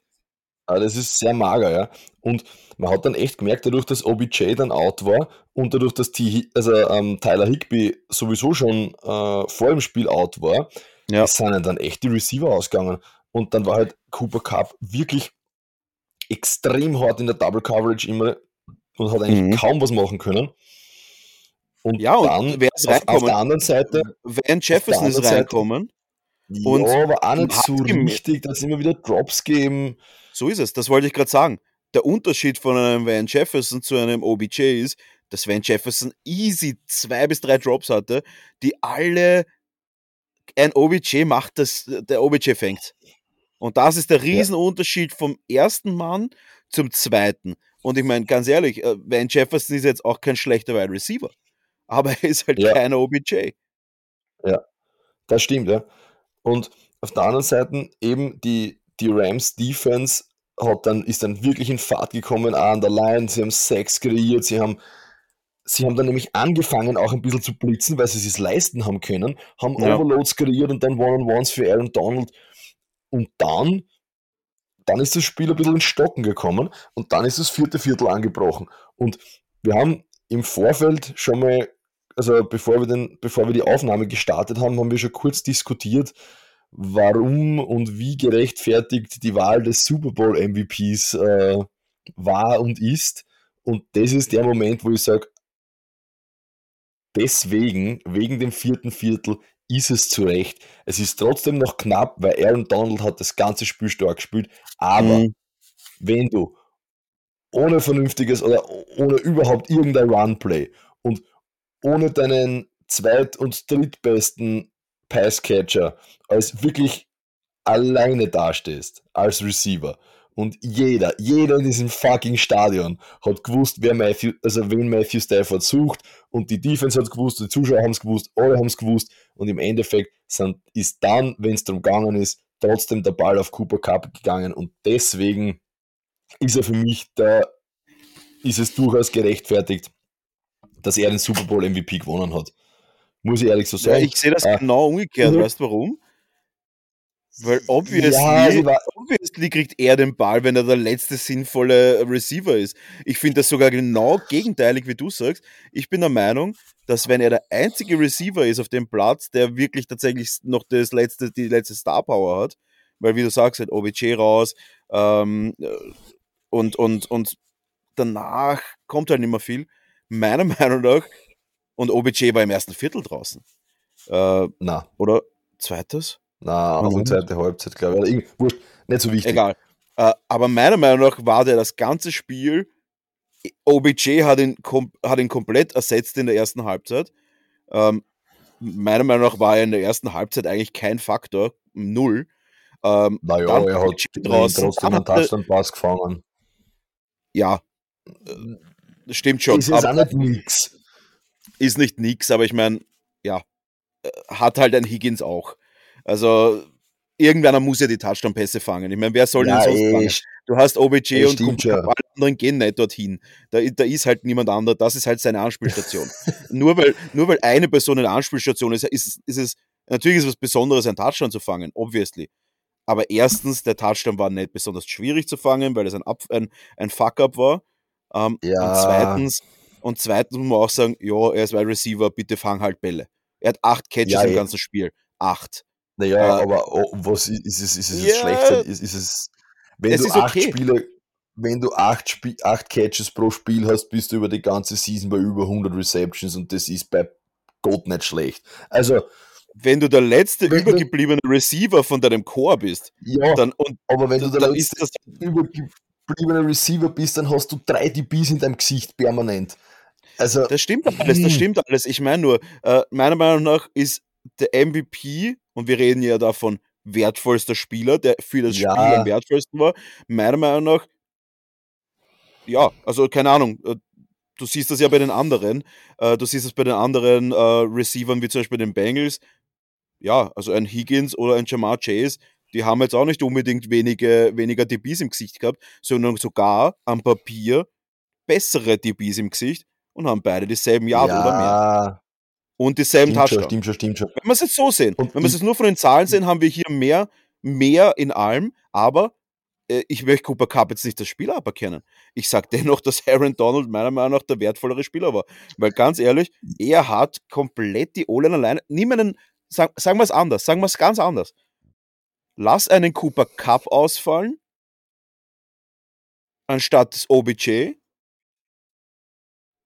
Aber das ist sehr mager, ja. Und man hat dann echt gemerkt, dadurch, dass OBJ dann out war und dadurch, dass T also, ähm, Tyler Higby sowieso schon äh, vor dem Spiel out war, ja. sind dann echt die Receiver ausgegangen. Und dann war halt Cooper Cup wirklich extrem hart in der Double Coverage immer und hat eigentlich mhm. kaum was machen können. Und ja, und dann wer ist auf, auf der anderen Seite. Van Jefferson ist reinkommen. Seite, und ja, aber auch nicht so richtig, dass es immer wieder Drops geben. So ist es, das wollte ich gerade sagen. Der Unterschied von einem Van Jefferson zu einem OBJ ist, dass Van Jefferson easy zwei bis drei Drops hatte, die alle ein OBJ macht, dass der OBJ fängt. Und das ist der Riesenunterschied vom ersten Mann zum zweiten. Und ich meine, ganz ehrlich, äh, Van Jefferson ist jetzt auch kein schlechter Wide Receiver. Aber er ist halt ja. kein OBJ. Ja, das stimmt, ja. Und auf der anderen Seite eben die, die Rams Defense hat dann, ist dann wirklich in Fahrt gekommen, an der Line. Sie haben Sex kreiert, sie haben, sie haben dann nämlich angefangen, auch ein bisschen zu blitzen, weil sie es leisten haben können, haben ja. Overloads kreiert und dann One-on-Ones für Aaron Donald und dann, dann ist das Spiel ein bisschen ins Stocken gekommen und dann ist das vierte Viertel angebrochen. Und wir haben im Vorfeld schon mal, also bevor wir, den, bevor wir die Aufnahme gestartet haben, haben wir schon kurz diskutiert, warum und wie gerechtfertigt die Wahl des Super Bowl MVPs äh, war und ist. Und das ist der Moment, wo ich sage, deswegen, wegen dem vierten Viertel, ist es zu Recht. Es ist trotzdem noch knapp, weil Aaron Donald hat das ganze Spiel stark gespielt. Aber mhm. wenn du ohne vernünftiges oder ohne überhaupt irgendein Runplay und ohne deinen zweit- und drittbesten Passcatcher als wirklich alleine dastehst als Receiver. Und jeder, jeder in diesem fucking Stadion hat gewusst, wer Matthew, also wen Matthew Stafford sucht. Und die Defense hat gewusst, die Zuschauer haben es gewusst, alle haben es gewusst. Und im Endeffekt sind, ist dann, wenn es darum gegangen ist, trotzdem der Ball auf Cooper Cup gegangen. Und deswegen ist er für mich da, ist es durchaus gerechtfertigt, dass er den Super Bowl MVP gewonnen hat. Muss ich ehrlich so sagen. Ja, ich sehe das äh, genau umgekehrt. Mhm. Weißt du warum? Weil obviously, ja, obviously kriegt er den Ball, wenn er der letzte sinnvolle Receiver ist. Ich finde das sogar genau gegenteilig, wie du sagst. Ich bin der Meinung, dass wenn er der einzige Receiver ist auf dem Platz, der wirklich tatsächlich noch das letzte, die letzte Star Power hat, weil wie du sagst, halt OBJ raus, ähm, und, und, und danach kommt halt nicht mehr viel. Meiner Meinung nach, und OBJ war im ersten Viertel draußen. Äh, Na. Oder zweites? Na, auch in zweite Halbzeit, glaube ich. Wurscht, nicht so wichtig. Egal. Äh, aber meiner Meinung nach war der das ganze Spiel. OBJ hat ihn, hat ihn komplett ersetzt in der ersten Halbzeit. Ähm, meiner Meinung nach war er in der ersten Halbzeit eigentlich kein Faktor. Null. Ähm, naja, er hat trotzdem einen Touchdown-Pass gefangen. Ja, stimmt schon. Ist auch nicht nix. Ist nicht nix, aber ich meine, ja, äh, hat halt ein Higgins auch. Also irgendwer muss ja die Touchdown-Pässe fangen. Ich meine, wer soll ja, denn sonst fangen? Du hast OBJ und Kumpel, alle anderen gehen nicht dorthin. Da, da ist halt niemand anderer, das ist halt seine Anspielstation. nur, weil, nur weil eine Person eine Anspielstation ist, ist, ist es, natürlich ist es was Besonderes, einen Touchdown zu fangen, obviously. Aber erstens, der Touchdown war nicht besonders schwierig zu fangen, weil es ein, ein, ein Fuck-up war. Ähm, ja. Und zweitens, und zweitens muss man auch sagen, ja, er ist Wide Receiver, bitte fang halt Bälle. Er hat acht Catches ja, im eh. ganzen Spiel. Acht. Naja, äh, aber oh, was ist es, ist es ja, schlechter? Ist, ist es, wenn es du acht okay. Spiele, wenn du acht, Sp acht Catches pro Spiel hast, bist du über die ganze Season bei über 100 Receptions und das ist bei Gott nicht schlecht. Also, wenn du der letzte wenn übergebliebene Receiver von deinem Chor bist, ja, dann, und, aber wenn du der letzte das, übergebliebene Receiver bist, dann hast du drei DBs in deinem Gesicht permanent. Also, das stimmt alles, das stimmt alles. Ich meine nur, äh, meiner Meinung nach ist der MVP, und wir reden ja davon, wertvollster Spieler, der für das ja. Spiel am wertvollsten war, meiner Meinung nach, ja, also keine Ahnung, äh, du siehst das ja bei den anderen, äh, du siehst es bei den anderen äh, Receivern, wie zum Beispiel den Bengals, ja, also ein Higgins oder ein Jamar Chase, die haben jetzt auch nicht unbedingt wenige, weniger DBs im Gesicht gehabt, sondern sogar am Papier bessere DBs im Gesicht und haben beide dieselben Jahre ja. oder mehr. Und dieselben stimmt Touchdown. Schon, stimmt schon, stimmt schon. Wenn wir es jetzt so sehen, und wenn wir es jetzt nur von den Zahlen sehen, haben wir hier mehr, mehr in allem, aber äh, ich möchte Cooper Cup jetzt nicht das Spiel aberkennen. Ich sage dennoch, dass Aaron Donald meiner Meinung nach der wertvollere Spieler war. Weil ganz ehrlich, er hat komplett die O-Line alleine, nimm einen, sag, sagen wir es anders, sagen wir es ganz anders. Lass einen Cooper Cup ausfallen, anstatt des OBJ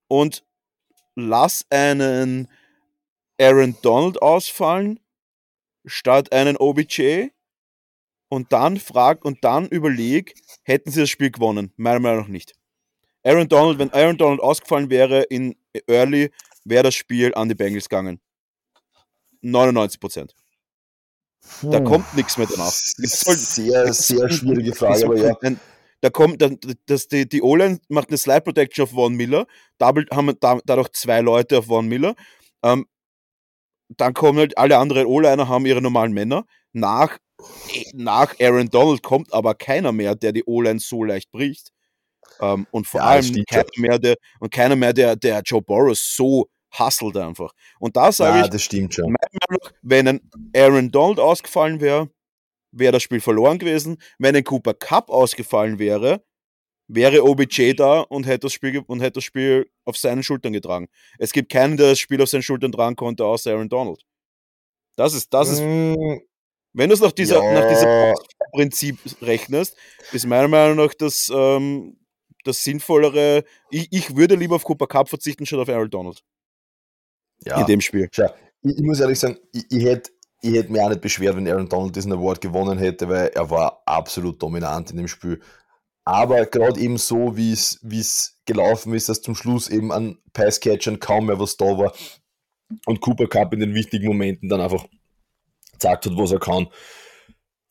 und lass einen Aaron Donald ausfallen statt einen OBJ und dann frag und dann überleg, hätten sie das Spiel gewonnen? Meiner Meinung nach nicht. Aaron Donald, wenn Aaron Donald ausgefallen wäre in Early, wäre das Spiel an die Bengals gegangen. 99 Prozent. Da kommt nichts mehr danach. Sehr, sehr schwierige Frage, aber ja. Da kommt, das, die, die O-Line macht eine Slide Protection auf Von Miller, Double, haben dadurch zwei Leute auf Von Miller. Ähm, dann kommen halt alle anderen O-Liner, haben ihre normalen Männer. Nach, nach Aaron Donald kommt aber keiner mehr, der die O-Line so leicht bricht. Ähm, und vor ja, allem keiner mehr, der, und keiner mehr, der, der Joe Boros so hustelt einfach. Und da sage ja, ich, das stimmt schon. wenn ein Aaron Donald ausgefallen wäre, wäre das Spiel verloren gewesen. Wenn ein Cooper Cup ausgefallen wäre, wäre OBJ da und hätte das Spiel, und hätte das Spiel auf seinen Schultern getragen. Es gibt keinen, der das Spiel auf seinen Schultern tragen konnte, außer Aaron Donald. Das ist, das ist. Mm, wenn du es nach dieser, ja. nach diesem Prinzip rechnest, ist meiner Meinung nach das, ähm, das sinnvollere. Ich, ich würde lieber auf Cooper Cup verzichten, statt auf Aaron Donald. Ja. In dem Spiel. Schau, ich, ich muss ehrlich sagen, ich, ich hätte ich hätte mich auch nicht beschwert, wenn Aaron Donald diesen Award gewonnen hätte, weil er war absolut dominant in dem Spiel. Aber gerade eben so, wie es gelaufen ist, dass zum Schluss eben an Passcatchern kaum mehr was da war und Cooper Cup in den wichtigen Momenten dann einfach gesagt hat, was er kann,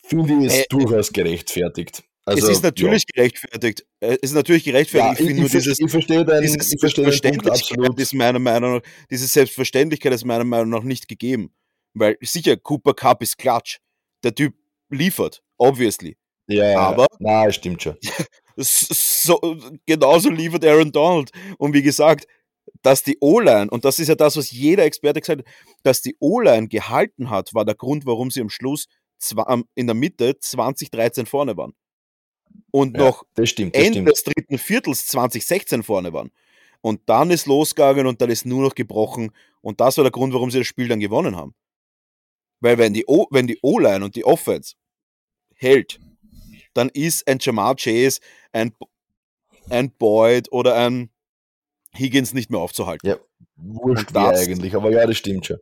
finde ich es äh, durchaus gerechtfertigt. Also, es ist natürlich ja. gerechtfertigt. Es ist natürlich gerechtfertigt. Ja, ich, ich, ich, dieses, ich verstehe deinen, dieses ich verstehe Punkt absolut. Ist meiner Meinung nach, diese Selbstverständlichkeit ist meiner Meinung nach nicht gegeben. Weil sicher, Cooper Cup ist Klatsch. Der Typ liefert, obviously. Ja, aber. Na, stimmt schon. so, genauso liefert Aaron Donald. Und wie gesagt, dass die O-Line, und das ist ja das, was jeder Experte gesagt hat, dass die O-Line gehalten hat, war der Grund, warum sie am Schluss in der Mitte 2013 vorne waren. Und ja, noch das stimmt, das Ende stimmt. des dritten Viertels 2016 vorne waren. Und dann ist losgegangen und dann ist nur noch gebrochen. Und das war der Grund, warum sie das Spiel dann gewonnen haben. Weil wenn die O-Line und die Offense hält, dann ist ein Jamar Chase ein ein Boyd oder ein Higgins nicht mehr aufzuhalten. Ja, wurscht wäre eigentlich, aber ja, das stimmt schon.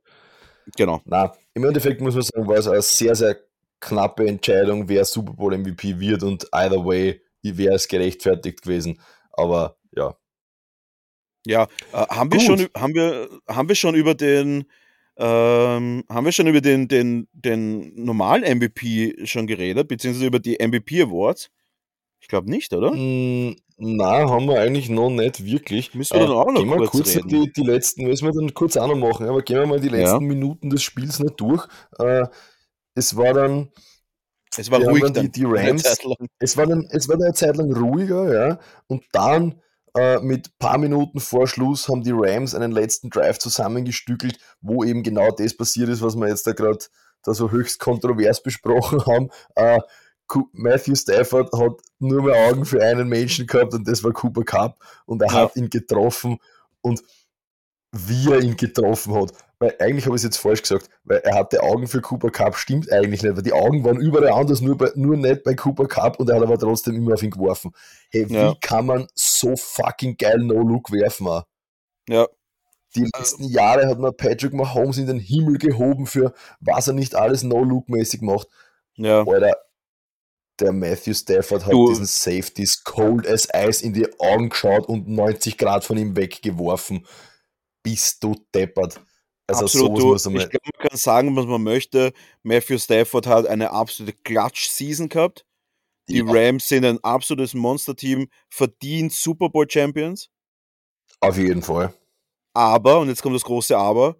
Genau. Na, im Endeffekt muss man sagen, war es eine sehr, sehr knappe Entscheidung, wer Super Bowl MVP wird und either way wäre es gerechtfertigt gewesen. Aber ja. Ja, äh, haben, wir schon, haben, wir, haben wir schon über den ähm, haben wir schon über den, den, den normalen MVP schon geredet, beziehungsweise über die MVP Awards? Ich glaube nicht, oder? Mm, nein, haben wir eigentlich noch nicht wirklich. Müssen wir dann auch noch gehen kurz, kurz reden. Die, die letzten, müssen wir dann kurz auch noch machen, aber gehen wir mal die letzten ja. Minuten des Spiels noch durch. Äh, es war dann. Es war ruhig dann, die, die Rams. Es war dann, es war dann eine Zeit lang ruhiger, ja. Und dann äh, mit paar Minuten vor Schluss haben die Rams einen letzten Drive zusammengestückelt, wo eben genau das passiert ist, was wir jetzt da gerade da so höchst kontrovers besprochen haben. Äh, Matthew Stafford hat nur mehr Augen für einen Menschen gehabt und das war Cooper Cup und er ja. hat ihn getroffen und wie er ihn getroffen hat. Weil eigentlich habe ich es jetzt falsch gesagt, weil er hatte Augen für Cooper Cup, stimmt eigentlich nicht, weil die Augen waren überall anders, nur, bei, nur nicht bei Cooper Cup und er hat aber trotzdem immer auf ihn geworfen. Hey, ja. wie kann man so fucking geil No-Look werfen? Auch? Ja. Die letzten Jahre hat man Patrick Mahomes in den Himmel gehoben für was er nicht alles No-Look-mäßig macht. Ja. Alter, der Matthew Stafford hat du. diesen Safeties cold as ice in die Augen geschaut und 90 Grad von ihm weggeworfen. Bist du deppert. Also Absolut, du, ich glaube, man kann sagen, was man möchte. Matthew Stafford hat eine absolute Klatsch-Season gehabt. Die ja. Rams sind ein absolutes Monster-Team, verdient Super Bowl-Champions. Auf jeden Fall. Aber, und jetzt kommt das große Aber,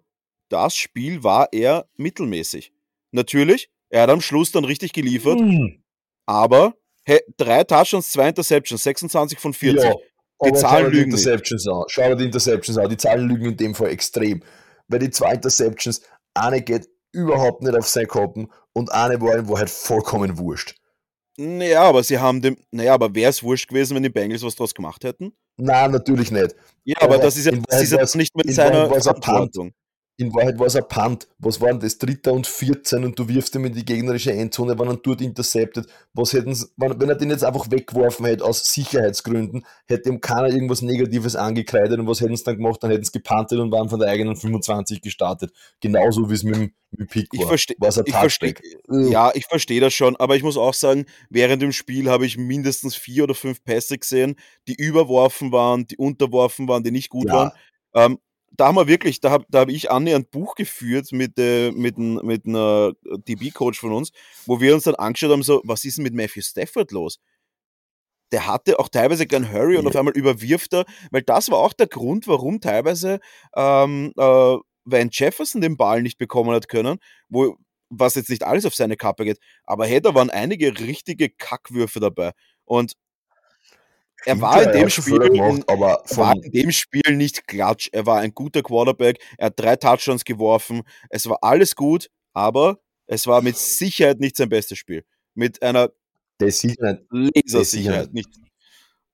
das Spiel war eher mittelmäßig. Natürlich, er hat am Schluss dann richtig geliefert. Mhm. Aber hey, drei Touchdowns, zwei Interceptions, 26 von 40. Ja, die Zahlen lügen die Interceptions nicht. An. Schau dir die Interceptions an. Die Zahlen lügen in dem Fall extrem. Weil die zwei Interceptions, eine geht überhaupt nicht auf sein Koppen und eine war in Wahrheit vollkommen wurscht. Naja, aber sie haben dem, naja, aber wäre es wurscht gewesen, wenn die Bengals was draus gemacht hätten? Nein, natürlich nicht. Ja, aber, aber das ist ja, das ist ja nicht mit seiner Verantwortung in Wahrheit war es ein Punt. Was waren das? Dritter und 14 und du wirfst ihm in die gegnerische Endzone, wenn er dort interceptet. Was hätten wenn er den jetzt einfach weggeworfen hätte aus Sicherheitsgründen, hätte ihm keiner irgendwas Negatives angekreidet und was hätten sie dann gemacht? Dann hätten sie gepantet und waren von der eigenen 25 gestartet. Genauso wie es mit, mit Pick war. Ich verstehe. Versteh, ja, ich verstehe das schon, aber ich muss auch sagen, während dem Spiel habe ich mindestens vier oder fünf Pässe gesehen, die überworfen waren, die unterworfen waren, die nicht gut ja. waren. Ähm, da haben wir wirklich, da habe da hab ich annähernd Buch geführt mit, äh, mit, mit einer DB-Coach von uns, wo wir uns dann angeschaut haben, so, was ist denn mit Matthew Stafford los? Der hatte auch teilweise kein Hurry ja. und auf einmal überwirft er, weil das war auch der Grund, warum teilweise ähm, äh, Van Jefferson den Ball nicht bekommen hat können, wo, was jetzt nicht alles auf seine Kappe geht, aber hey, da waren einige richtige Kackwürfe dabei. Und er war in dem Spiel, gemacht, aber war in dem Spiel nicht klatsch. Er war ein guter Quarterback. Er hat drei Touchdowns geworfen. Es war alles gut, aber es war mit Sicherheit nicht sein bestes Spiel. Mit einer Lasersicherheit nicht.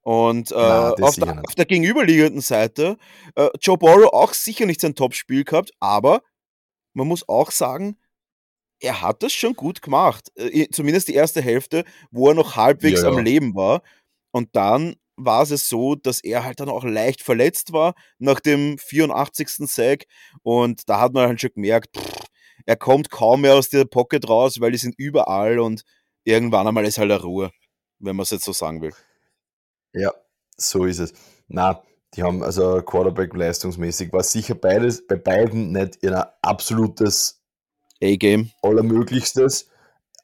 Und äh, Nein, auf, der, auf, der, gegenüberliegenden Seite, äh, Joe Borrow auch sicher nicht sein Top-Spiel gehabt, aber man muss auch sagen, er hat das schon gut gemacht. Äh, zumindest die erste Hälfte, wo er noch halbwegs ja, ja. am Leben war. Und dann war es so, dass er halt dann auch leicht verletzt war nach dem 84. Sack. Und da hat man halt schon gemerkt, pff, er kommt kaum mehr aus der Pocket raus, weil die sind überall und irgendwann einmal ist halt eine Ruhe, wenn man es jetzt so sagen will. Ja, so ist es. Na, die haben also Quarterback leistungsmäßig war sicher beides bei beiden nicht ihr absolutes A-Game. Allermöglichstes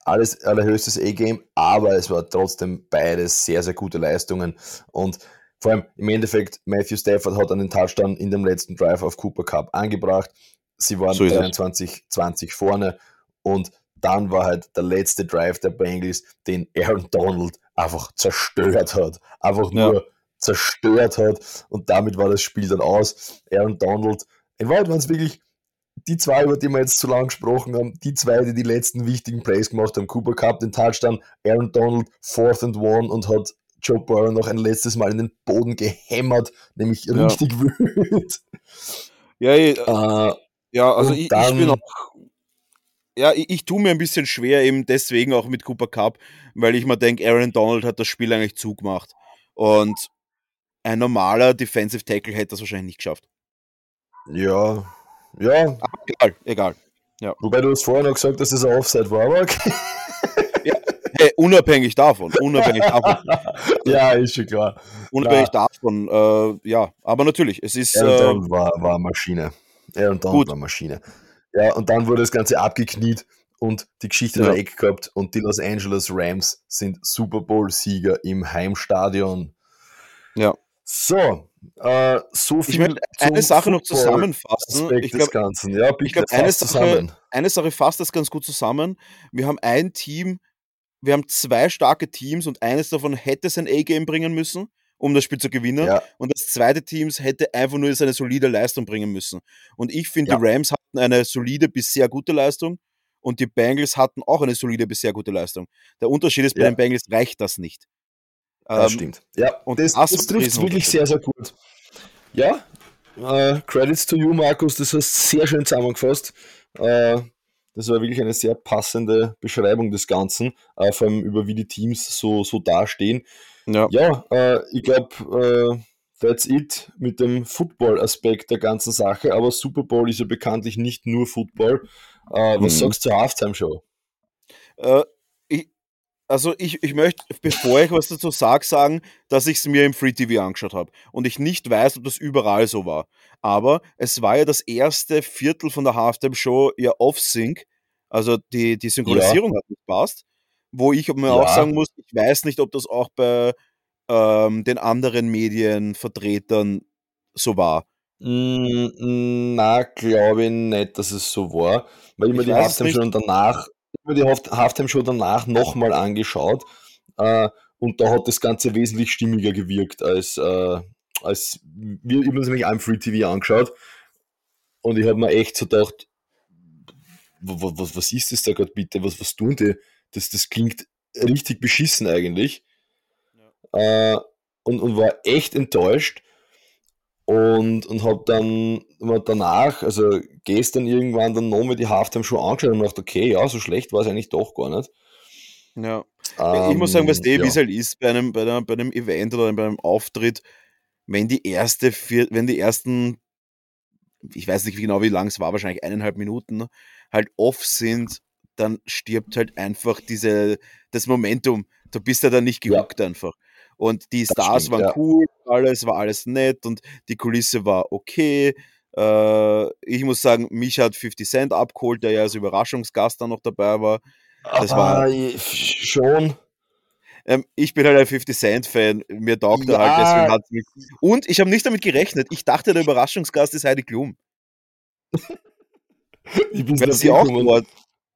alles allerhöchstes A-Game, aber es war trotzdem beides sehr, sehr gute Leistungen. Und vor allem im Endeffekt, Matthew Stafford hat einen Touchdown in dem letzten Drive auf Cooper Cup angebracht. Sie waren so 23, 20 vorne und dann war halt der letzte Drive der Bengals, den Aaron Donald einfach zerstört hat. Einfach nur ja. zerstört hat und damit war das Spiel dann aus. Aaron Donald, in Wahrheit waren es wirklich die zwei, über die wir jetzt zu lange gesprochen haben, die zwei, die die letzten wichtigen Plays gemacht haben, Cooper Cup den Touchdown, Aaron Donald fourth and one und hat Joe Burrow noch ein letztes Mal in den Boden gehämmert, nämlich ja. richtig wütend. Ja, ich, äh, ja also ich, dann, ich bin auch ja, ich, ich tue mir ein bisschen schwer, eben deswegen auch mit Cooper Cup, weil ich mir denke, Aaron Donald hat das Spiel eigentlich zugemacht. Und ein normaler Defensive Tackle hätte das wahrscheinlich nicht geschafft. Ja, ja. Aber egal, egal. Ja. Wobei du hast vorher noch gesagt, dass es ein Offside war, aber okay. Ja, hey, unabhängig davon, unabhängig davon. ja, ist schon klar. Unabhängig klar. davon, äh, ja, aber natürlich, es ist. Er äh, war, war Maschine. Er und dann war Maschine. Ja, und dann wurde das Ganze abgekniet und die Geschichte ja. Eck gehabt und die Los Angeles Rams sind Super Bowl-Sieger im Heimstadion. Ja. So, äh, so viel. Ich möchte eine Sache noch zusammenfassen. Ich glaube, ja, ich glaub, eine, Sache, eine Sache fasst das ganz gut zusammen. Wir haben ein Team, wir haben zwei starke Teams und eines davon hätte sein A-Game bringen müssen, um das Spiel zu gewinnen. Ja. Und das zweite Team hätte einfach nur seine solide Leistung bringen müssen. Und ich finde, ja. die Rams hatten eine solide bis sehr gute Leistung und die Bengals hatten auch eine solide bis sehr gute Leistung. Der Unterschied ist, bei ja. den Bengals reicht das nicht. Das ähm, stimmt. Ja, und das, das, das trifft wirklich sehr, sehr gut. Ja, äh, Credits to you, Markus, das hast sehr schön zusammengefasst. Äh, das war wirklich eine sehr passende Beschreibung des Ganzen, äh, vor allem über wie die Teams so, so dastehen. Ja, ja äh, ich glaube, äh, that's it mit dem Football-Aspekt der ganzen Sache, aber Super Bowl ist ja bekanntlich nicht nur Football. Äh, was mhm. sagst du zur Halftime-Show? Also ich, ich möchte, bevor ich was dazu sage, sagen, dass ich es mir im Free TV angeschaut habe und ich nicht weiß, ob das überall so war. Aber es war ja das erste Viertel von der Halftime-Show ja off-sync, also die, die Synchronisierung ja. hat nicht passt, wo ich mir ja. auch sagen muss, ich weiß nicht, ob das auch bei ähm, den anderen Medienvertretern so war. Mm, na, glaube ich nicht, dass es so war, weil ich mir die Halftime-Show danach mir die Halftime-Show danach nochmal angeschaut äh, und da hat das Ganze wesentlich stimmiger gewirkt als, äh, als wir, ich habe nämlich am Free TV angeschaut und ich habe mir echt so gedacht, was, was, was ist das da gerade bitte, was, was tun die? Das, das klingt richtig beschissen eigentlich. Ja. Äh, und, und war echt enttäuscht und, und habe dann danach, also gestern irgendwann dann nochmal die Halftime schon angeschaut und gedacht, okay, ja, so schlecht war es eigentlich doch gar nicht. Ja. Ähm, ich muss sagen, was ähm, ja. wie es halt ist bei einem, bei, einem, bei einem Event oder bei einem Auftritt, wenn die erste, wenn die ersten, ich weiß nicht genau, wie lang es war, wahrscheinlich eineinhalb Minuten, halt off sind, dann stirbt halt einfach diese, das Momentum. Du bist ja dann nicht gehuckt ja. einfach. Und die Stars stimmt, waren ja. cool, alles war alles nett und die Kulisse war okay. Äh, ich muss sagen, mich hat 50 Cent abgeholt, der ja als Überraschungsgast dann noch dabei war. Das war ah, schon. Ähm, ich bin halt ein 50 Cent Fan, mir taugt ja. er halt, deswegen hat mich. Und ich habe nicht damit gerechnet. Ich dachte, der Überraschungsgast ist Heidi Klum. ich bin weil, sie auch dort,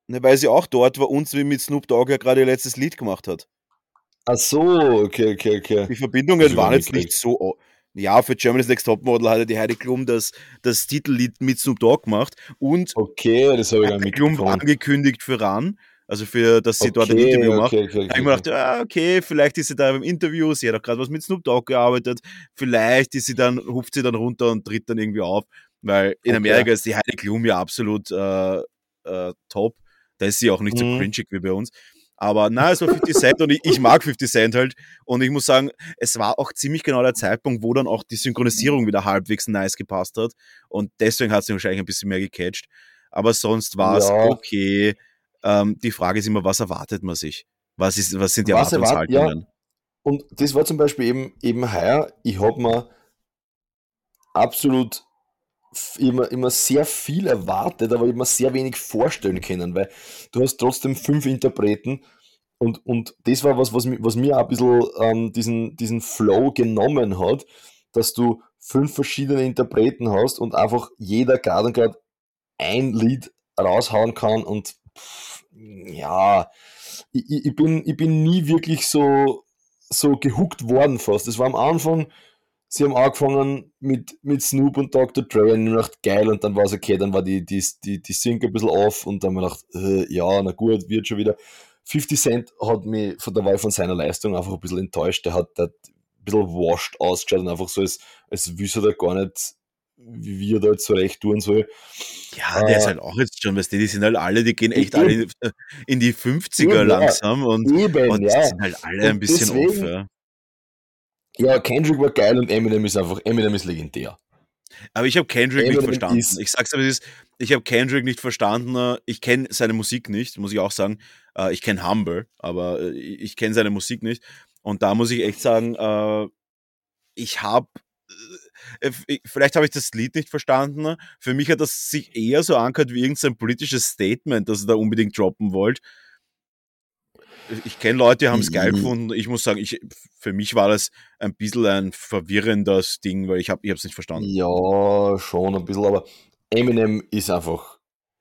ne, weil sie auch dort war und wie mit Snoop Dogg ja gerade ihr letztes Lied gemacht hat. Ach so, okay, okay, okay. Die Verbindungen waren jetzt nicht so. Ja, für Germany's Next Topmodel hat die Heidi Klum das, das Titellied mit Snoop Dogg gemacht und okay, das habe ich Heidi Klum angekündigt für RAN, also für, dass sie okay, dort ein Interview macht. Okay, okay, okay, habe ich mir gedacht, ja, okay, vielleicht ist sie da im Interview, sie hat auch gerade was mit Snoop Dogg gearbeitet, vielleicht ist sie dann, hupft sie dann runter und tritt dann irgendwie auf, weil in Amerika ist die Heidi Klum ja absolut äh, äh, top, da ist sie auch nicht mhm. so cringig wie bei uns. Aber na, es war 50 Cent und ich, ich, mag 50 Cent halt. Und ich muss sagen, es war auch ziemlich genau der Zeitpunkt, wo dann auch die Synchronisierung wieder halbwegs nice gepasst hat. Und deswegen hat es wahrscheinlich ein bisschen mehr gecatcht. Aber sonst war es ja. okay. Ähm, die Frage ist immer, was erwartet man sich? Was, ist, was sind die was Erwartungshaltungen? Ja. Und das war zum Beispiel eben, eben heuer, ich habe mir absolut immer, immer sehr viel erwartet, aber immer sehr wenig vorstellen können, weil du hast trotzdem fünf Interpreten und, und das war was, was, was mir ein bisschen ähm, diesen, diesen Flow genommen hat, dass du fünf verschiedene Interpreten hast und einfach jeder gerade und gerade ein Lied raushauen kann und pff, ja, ich, ich, bin, ich bin nie wirklich so, so gehuckt worden fast. Das war am Anfang sie haben angefangen mit, mit Snoop und Dr. Dre und ich dachte, geil, und dann war es okay, dann war die, die, die, die Sync ein bisschen off und dann habe ich gedacht, äh, ja, na gut, wird schon wieder. 50 Cent hat mich von der Wahl von seiner Leistung einfach ein bisschen enttäuscht. Der hat, der hat ein bisschen washed ausgeschaut und einfach so, als, als wüsste er gar nicht, wie er da jetzt zurecht tun soll. Ja, der äh, ist halt auch jetzt schon, weißt du, die sind halt alle, die gehen echt alle in die 50er eben, langsam und, eben, und ja. sind halt alle und ein bisschen deswegen, off. Ja. Ja, Kendrick war geil und Eminem ist einfach, Eminem ist legendär. Aber ich habe Kendrick Eminem nicht verstanden. Ich sag's aber, ich habe Kendrick nicht verstanden. Ich kenne seine Musik nicht, muss ich auch sagen. Äh, ich kenne Humble, aber äh, ich kenne seine Musik nicht. Und da muss ich echt sagen, äh, ich habe vielleicht habe ich das Lied nicht verstanden. Für mich hat das sich eher so angehört wie irgendein politisches Statement, das er da unbedingt droppen wollt. Ich kenne Leute, die haben es geil gefunden. Ich muss sagen, ich, für mich war das ein bisschen ein verwirrendes Ding, weil ich habe es nicht verstanden. Ja, schon ein bisschen, aber Eminem ist einfach.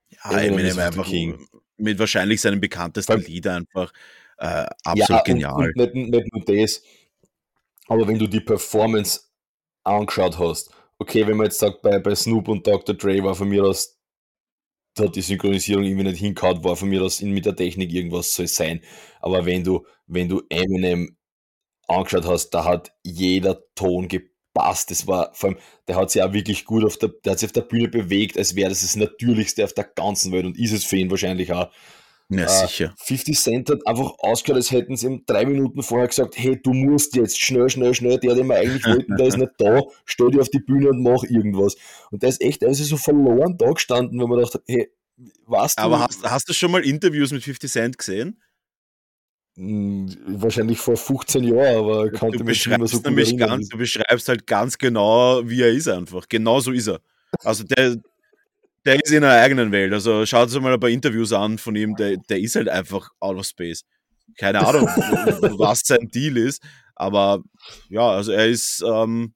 Ja, Eminem, Eminem ist einfach King. mit wahrscheinlich seinem bekanntesten Weil, Lied einfach äh, absolut ja, genial. Und, und nicht, nicht nur das, aber wenn du die Performance angeschaut hast, okay, wenn man jetzt sagt, bei, bei Snoop und Dr. Dre war von mir aus hat die Synchronisierung irgendwie nicht hingehauen, war von mir aus mit der Technik irgendwas soll sein. Aber wenn du, wenn du Eminem angeschaut hast, da hat jeder Ton gepasst. Das war vor allem, der hat sich auch wirklich gut auf der, der hat sich auf der Bühne bewegt, als wäre das das Natürlichste auf der ganzen Welt und ist es für ihn wahrscheinlich auch. Ja, äh, sicher. 50 Cent hat einfach ausgeschaut, als hätten sie ihm drei Minuten vorher gesagt, hey, du musst jetzt schnell, schnell, schnell, der, den wir eigentlich wollten, der ist nicht da, stell dich auf die Bühne und mach irgendwas. Und der ist echt, ist so verloren da gestanden, wenn man dachte, hey, was du... Aber hast, hast du schon mal Interviews mit 50 Cent gesehen? Hm, wahrscheinlich vor 15 Jahren, aber kannte du mich immer so nämlich ganz, Du beschreibst halt ganz genau, wie er ist einfach. Genau so ist er. Also der, der ist in einer eigenen Welt. Also schaut euch mal ein paar Interviews an von ihm, der, der ist halt einfach out of space. Keine Ahnung, was sein Deal ist, aber ja, also er ist, ähm,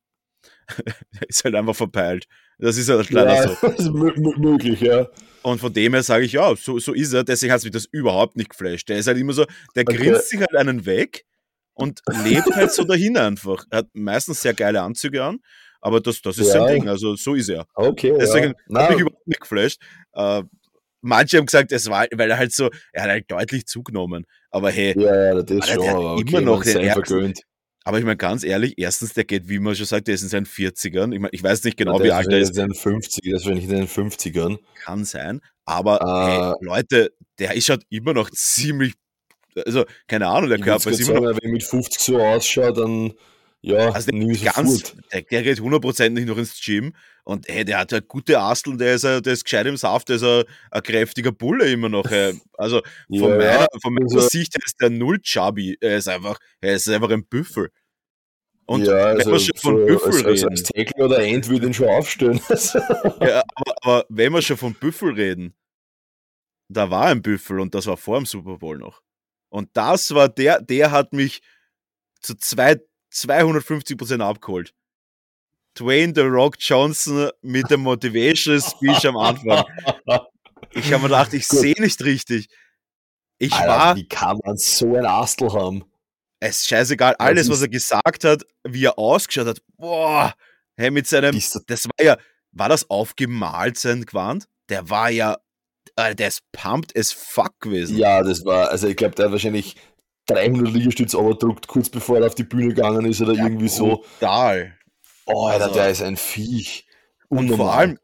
er ist halt einfach verpeilt. Das ist halt leider ja, so. Ist möglich, ja. Und von dem her sage ich, ja, so, so ist er. Deswegen hat es mich das überhaupt nicht geflasht. Der ist halt immer so, der okay. grinst sich halt einen weg und lebt halt so dahin einfach. Er hat meistens sehr geile Anzüge an aber das, das ist ja. sein Ding, also so ist er. Okay. Deswegen ja. habe ich überhaupt nicht geflasht. Äh, manche haben gesagt, es war, weil er halt so, er hat halt deutlich zugenommen. Aber hey, ja, ja, das ist schon, aber okay, immer noch den vergönnt. Aber ich meine, ganz ehrlich, erstens, der geht, wie man schon sagt, der ist in seinen 40ern. Ich, mein, ich weiß nicht genau, wie alt er ist. Der ist in seinen 50, das wäre nicht in den 50ern. Kann sein. Aber uh, hey, Leute, der ist halt immer noch ziemlich, also keine Ahnung, der Körper ist immer sagen, noch. Wenn mit 50 so ausschaut, dann ja, also der, ganz, der, der geht hundertprozentig noch ins Gym und hey, der hat ja gute Asteln, der ist, der ist gescheit im Saft, der ist ein, ein kräftiger Bulle immer noch. Also von ja, meiner, von meiner also, Sicht ist der null chubby. Er ist einfach, er ist einfach ein Büffel. Und ja, also wenn wir schon von so, Büffel reden. Als Tackle oder End würde ihn schon aufstellen. ja, aber, aber wenn wir schon von Büffel reden, da war ein Büffel und das war vor dem Super Bowl noch. Und das war der, der hat mich zu zwei 250% abgeholt. Dwayne The Rock Johnson mit dem Motivational Speech am Anfang. Ich habe mir gedacht, ich sehe nicht richtig. Ich Alter, war. Wie kann man so ein Astel haben? Es ist scheißegal. Alles, was er gesagt hat, wie er ausgeschaut hat. Boah, hey, mit seinem. Das war ja. War das aufgemalt sein Gewand? Der war ja. Der ist pumped as fuck gewesen. Ja, das war. Also, ich glaube, der hat wahrscheinlich 300 Liegestütz druckt, kurz bevor er auf die Bühne gegangen ist oder ja, irgendwie so. Total. Oh, Alter, also, der ist ein Viech. Unnormal. Und vor allem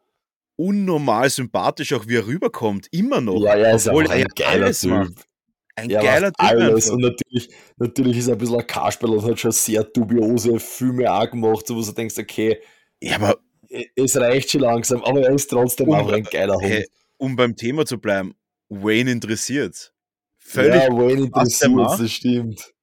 unnormal sympathisch auch, wie er rüberkommt. Immer noch. Ja, ja, ist Obwohl ein geiler Typ. Macht. Ein ja, geiler Typ. Alles. Und natürlich, natürlich ist er ein bisschen ein Kasperl und hat schon sehr dubiose Filme auch gemacht, so wo du denkst, okay, ja, aber es reicht schon langsam, aber er ist trotzdem um, auch ein geiler Hund. Hey, um beim Thema zu bleiben, Wayne interessiert völlig. Ja, Wayne interessiert, das stimmt.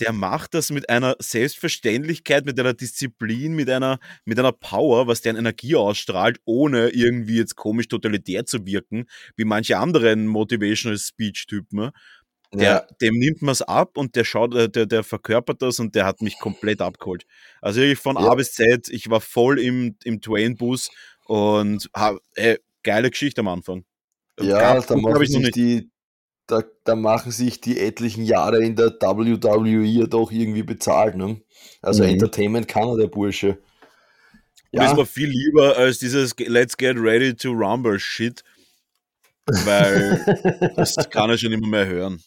Der macht das mit einer Selbstverständlichkeit, mit einer Disziplin, mit einer, mit einer Power, was deren Energie ausstrahlt, ohne irgendwie jetzt komisch totalitär zu wirken, wie manche anderen Motivational Speech-Typen. Der, ja. Dem nimmt man es ab und der schaut, äh, der, der verkörpert das und der hat mich komplett abgeholt. Also ich von ja. A bis Z, ich war voll im, im Twain-Bus und hab, ey, geile Geschichte am Anfang. Ja, da macht sich die, da, da machen sich die etlichen Jahre in der WWE ja doch irgendwie bezahlt. Ne? Also mhm. Entertainment kann er, der Bursche. Ja. Das war viel lieber als dieses Let's Get Ready to Rumble Shit, weil das kann er schon immer mehr hören.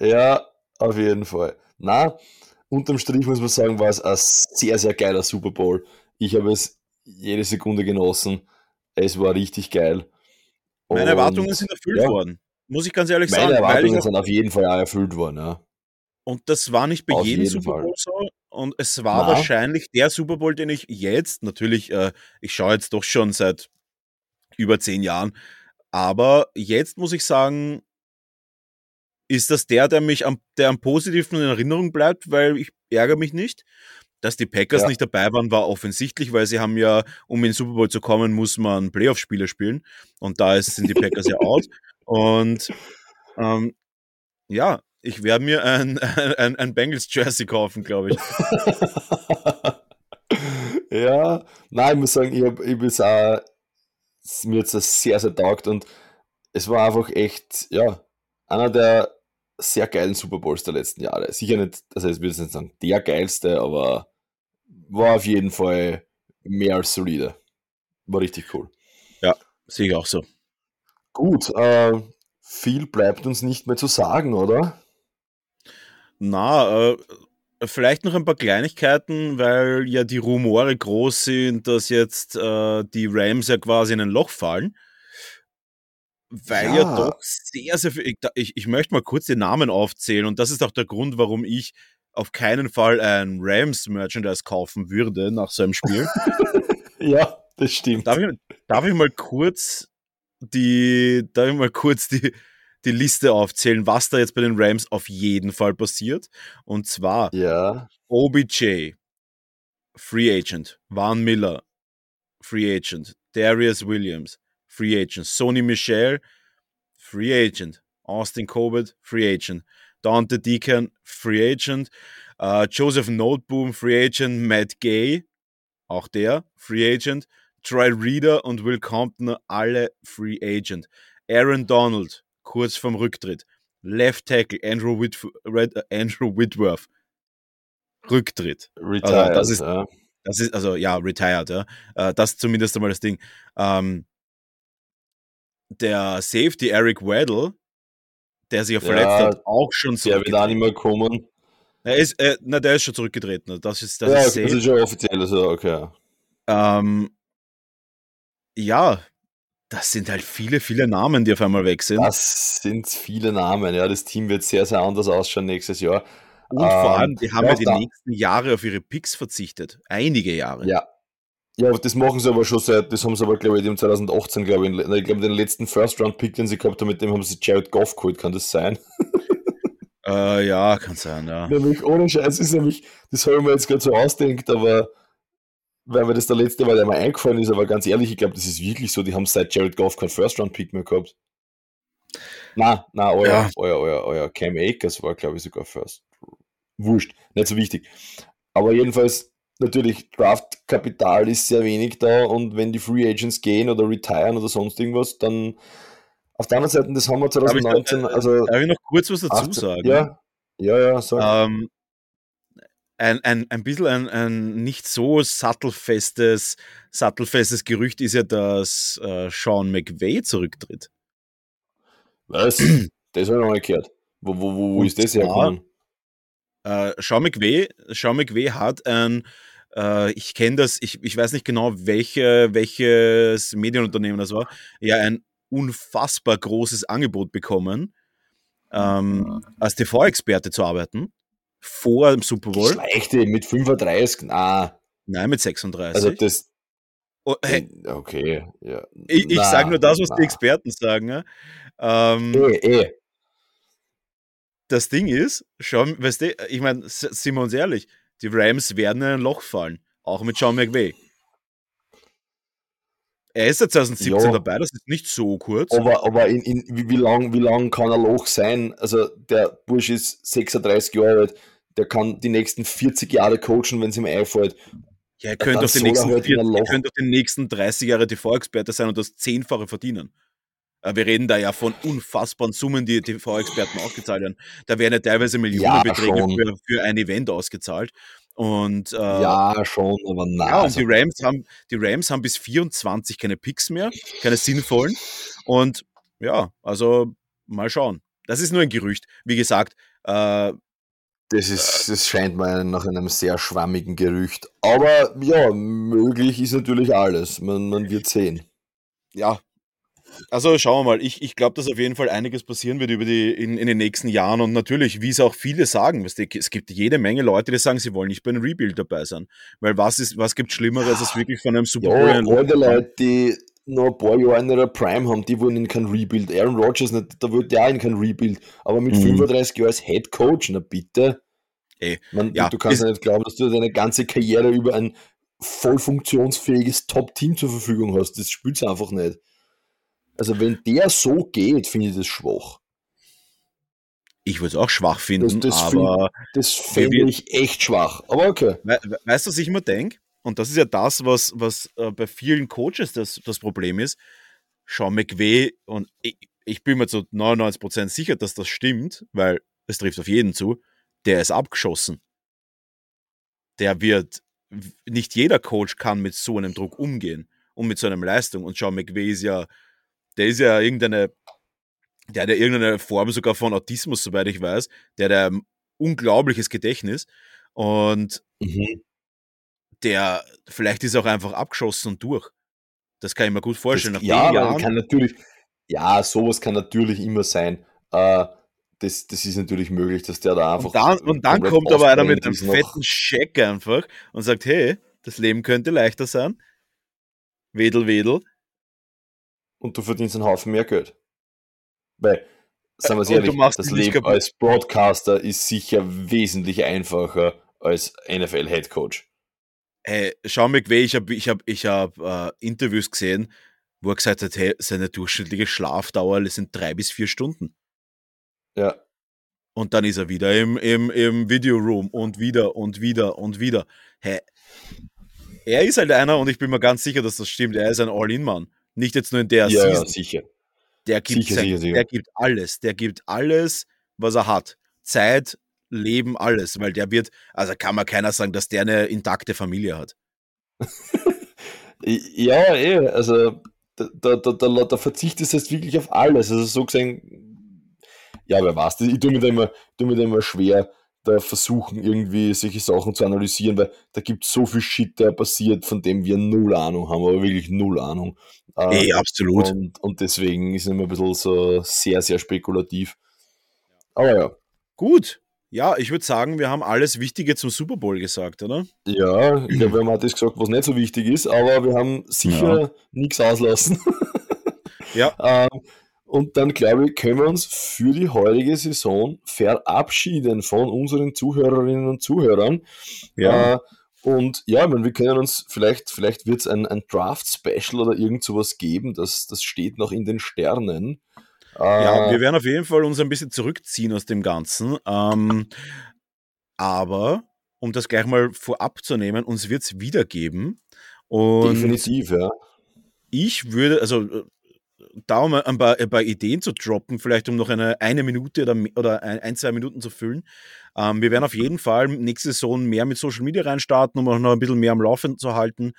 Ja, auf jeden Fall. Na, unterm Strich muss man sagen, war es ein sehr, sehr geiler Super Bowl. Ich habe es jede Sekunde genossen. Es war richtig geil. Meine Erwartungen sind erfüllt ja. worden. Muss ich ganz ehrlich Meine sagen. Meine Erwartungen sind auf jeden Fall auch erfüllt worden, ja. Und das war nicht bei auf jedem Super Bowl so, und es war Na. wahrscheinlich der Super Bowl, den ich jetzt, natürlich, äh, ich schaue jetzt doch schon seit über zehn Jahren, aber jetzt muss ich sagen, ist das der, der mich am, der am positiven in Erinnerung bleibt, weil ich ärgere mich nicht. Dass die Packers ja. nicht dabei waren, war offensichtlich, weil sie haben ja, um in den Super Bowl zu kommen, muss man Playoff-Spiele spielen. Und da ist, sind die Packers ja out. Und ähm, ja, ich werde mir ein, ein, ein Bengals-Jersey kaufen, glaube ich. ja, nein, ich muss sagen, ich, hab, ich bin auch, mir jetzt das sehr, sehr taugt und es war einfach echt, ja, einer der sehr geilen Super Bowls der letzten Jahre. Sicher nicht, also ich würde nicht sagen der geilste, aber war auf jeden Fall mehr als solide. War richtig cool. Ja, sehe ich auch so. Gut, äh, viel bleibt uns nicht mehr zu sagen, oder? Na, äh, vielleicht noch ein paar Kleinigkeiten, weil ja die Rumore groß sind, dass jetzt äh, die Rams ja quasi in ein Loch fallen. Weil ja, ja doch sehr, sehr viel. Ich, ich möchte mal kurz die Namen aufzählen und das ist auch der Grund, warum ich auf keinen Fall ein Rams-Merchandise kaufen würde nach so einem Spiel. ja, das stimmt. Darf ich, darf ich mal kurz die, darf ich mal kurz die, die Liste aufzählen, was da jetzt bei den Rams auf jeden Fall passiert. Und zwar ja. OBJ, Free Agent, Van Miller, Free Agent, Darius Williams, Free Agent, Sony Michel, Free Agent, Austin Colbert, Free Agent, Dante Deacon, Free Agent, uh, Joseph Noteboom, Free Agent, Matt Gay, auch der, Free Agent, Troy Reader und Will Compton, alle Free Agent. Aaron Donald, kurz vorm Rücktritt. Left Tackle, Andrew, Whitf Red, uh, Andrew Whitworth, Rücktritt. Retired, also, das ist, ja. Das ist, also ja, retired, ja. Uh, das ist zumindest einmal das Ding. Ähm, der Safety Eric Weddle, der sich ja verletzt ja, hat, auch schon so. Der wird auch nicht mehr kommen. Er ist, äh, na, der ist schon zurückgetreten. Das ist, das ja, ist, das ist schon offiziell, also okay. Ähm, ja, das sind halt viele, viele Namen, die auf einmal weg sind. Das sind viele Namen, ja. Das Team wird sehr, sehr anders ausschauen nächstes Jahr. Und ähm, vor allem, die haben ja, ja die nächsten Jahre auf ihre Picks verzichtet. Einige Jahre. Ja. Ja, das machen sie aber schon seit, das haben sie aber, glaube ich, im 2018, glaube ich, ich glaube, den letzten First-Round-Pick, den sie gehabt haben, mit dem haben sie Jared Goff geholt, kann das sein? Äh, ja, kann sein, ja. Nämlich, ohne Scheiß ist nämlich, das habe ich mir jetzt gerade so ausdenkt, aber weil mir das der letzte Mal einmal eingefallen ist, aber ganz ehrlich, ich glaube, das ist wirklich so, die haben seit Jared Goff keinen First-Round-Pick mehr gehabt. Na, na, euer, ja. euer, euer, euer Cam Akers war, glaube ich, sogar First. Wurscht, nicht so wichtig. Aber jedenfalls, natürlich, Draft-Kapital ist sehr wenig da und wenn die Free Agents gehen oder retiren oder sonst irgendwas, dann auf der anderen Seite, das haben wir 2019. Darf ich, also, darf ich noch kurz was dazu 18, sagen? Ja, ja, ja, sag. Ähm, ein, ein, ein bisschen ein, ein nicht so sattelfestes, sattelfestes Gerücht ist ja, dass äh, Sean McVay zurücktritt. Was? das habe ich noch nicht gehört. Wo, wo, wo, wo ist das hergekommen? Äh, Sean, McVay, Sean McVay hat ein, äh, ich kenne das, ich, ich weiß nicht genau, welche, welches Medienunternehmen das war, ja, ein unfassbar großes Angebot bekommen, ähm, als TV-Experte zu arbeiten vor dem Super Bowl. Schleichte mit 35, na. Nein, mit 36. Also das. Oh, hey. Okay, ja. Ich, ich sage nur das, was na. die Experten sagen. Ja? Ähm, eh, eh. Das Ding ist, schon, weißt du, ich meine, sind wir uns ehrlich, die Rams werden in ein Loch fallen. Auch mit Sean McVay. Er ist seit 2017 ja, dabei, das ist nicht so kurz. Aber, aber in, in, wie, wie lang wie lang kann ein Loch sein? Also der Bursch ist 36 Jahre alt, der kann die nächsten 40 Jahre coachen, wenn es ihm einfällt. Ja, er könnte auf, den nächsten, halt auf den nächsten 30 Jahre TV-Experte sein und das Zehnfache verdienen. Äh, wir reden da ja von unfassbaren Summen, die TV-Experten ausgezahlt werden. Da werden ja teilweise Millionenbeträge ja, für, für ein Event ausgezahlt. Und, äh, ja, schon, aber nein. Ja, und die Rams, haben, die Rams haben bis 24 keine Picks mehr, keine sinnvollen. Und ja, also mal schauen. Das ist nur ein Gerücht. Wie gesagt, äh, das, ist, das scheint mir nach einem sehr schwammigen Gerücht. Aber ja, möglich ist natürlich alles. Man, man wird sehen. Ja, also schauen wir mal. Ich, ich glaube, dass auf jeden Fall einiges passieren wird über die, in, in den nächsten Jahren. Und natürlich, wie es auch viele sagen, es gibt jede Menge Leute, die sagen, sie wollen nicht bei einem Rebuild dabei sein. Weil was, ist, was gibt Schlimmeres, als wirklich von einem Super. Ja, alte Leute, die noch ein paar Jahre in ihrer Prime haben, die wollen in kein Rebuild. Aaron Rodgers, da wollte der auch in kein Rebuild. Aber mit mhm. 35 Jahren als Head Coach, na bitte. Ey, Man, ja, du kannst ja nicht glauben, dass du deine ganze Karriere über ein voll funktionsfähiges Top-Team zur Verfügung hast. Das spielt einfach nicht. Also wenn der so geht, finde ich das schwach. Ich würde es auch schwach finden, das, das aber. Find, das fände ich echt schwach. Aber okay. We weißt du, was ich immer denke? Und das ist ja das, was, was äh, bei vielen Coaches das, das Problem ist. Sean McVay, und ich, ich bin mir zu 99% sicher, dass das stimmt, weil es trifft auf jeden zu, der ist abgeschossen. Der wird, nicht jeder Coach kann mit so einem Druck umgehen und mit so einer Leistung. Und Sean McVay ist ja der ist ja irgendeine, der hat ja irgendeine Form sogar von Autismus, soweit ich weiß. Der hat ein unglaubliches Gedächtnis und mhm. Der, vielleicht ist er auch einfach abgeschossen und durch. Das kann ich mir gut vorstellen. Das, ja, Jahren, kann natürlich, ja, sowas kann natürlich immer sein. Äh, das, das ist natürlich möglich, dass der da einfach. Und dann, und dann kommt aber einer mit einem fetten Scheck einfach und sagt: Hey, das Leben könnte leichter sein. Wedel, wedel und du verdienst einen Haufen mehr Geld. Weil, sagen wir es ehrlich, das Leben als Broadcaster ist sicher wesentlich einfacher als NFL-Headcoach. Hey, schau McVay, ich habe ich hab, ich hab, uh, Interviews gesehen, wo er gesagt hat, hey, seine durchschnittliche Schlafdauer sind drei bis vier Stunden. Ja. Und dann ist er wieder im, im, im Videoroom und wieder und wieder und wieder. Hey, er ist halt einer, und ich bin mir ganz sicher, dass das stimmt, er ist ein All-In-Mann. Nicht jetzt nur in der ja, Season. sicher. Der gibt, sicher, sein, sicher, sicher. der gibt alles. Der gibt alles, was er hat. Zeit, Leben, alles. Weil der wird, also kann man keiner sagen, dass der eine intakte Familie hat. ja, eh, also da, da, da, da verzichtest du jetzt wirklich auf alles. Also so gesehen, ja, wer weiß, ich tue mir da immer, tue mir da immer schwer, da versuchen, irgendwie solche Sachen zu analysieren, weil da gibt es so viel Shit, der passiert, von dem wir null Ahnung haben, aber wirklich null Ahnung. Ey, äh, absolut. Und, und deswegen ist es immer ein bisschen so sehr, sehr spekulativ. Aber ja. Gut. Ja, ich würde sagen, wir haben alles Wichtige zum Super Bowl gesagt, oder? Ja, ich glaube, wir haben auch das gesagt, was nicht so wichtig ist, aber wir haben sicher ja. nichts auslassen. ja. ähm, und dann, glaube ich, können wir uns für die heutige Saison verabschieden von unseren Zuhörerinnen und Zuhörern. Ja. Äh, und ja, ich meine, wir können uns, vielleicht, vielleicht wird es ein, ein Draft-Special oder irgend sowas geben, das, das steht noch in den Sternen. Ja, äh, wir werden auf jeden Fall uns ein bisschen zurückziehen aus dem Ganzen. Ähm, aber, um das gleich mal vorab zu nehmen, uns wird es wiedergeben. Und Definitiv, ja. Ich würde, also da um ein paar, ein paar, Ideen zu droppen, vielleicht um noch eine, eine Minute oder, oder ein, ein, zwei Minuten zu füllen. Ähm, wir werden auf jeden Fall nächste Saison mehr mit Social Media reinstarten, um auch noch ein bisschen mehr am Laufen zu halten.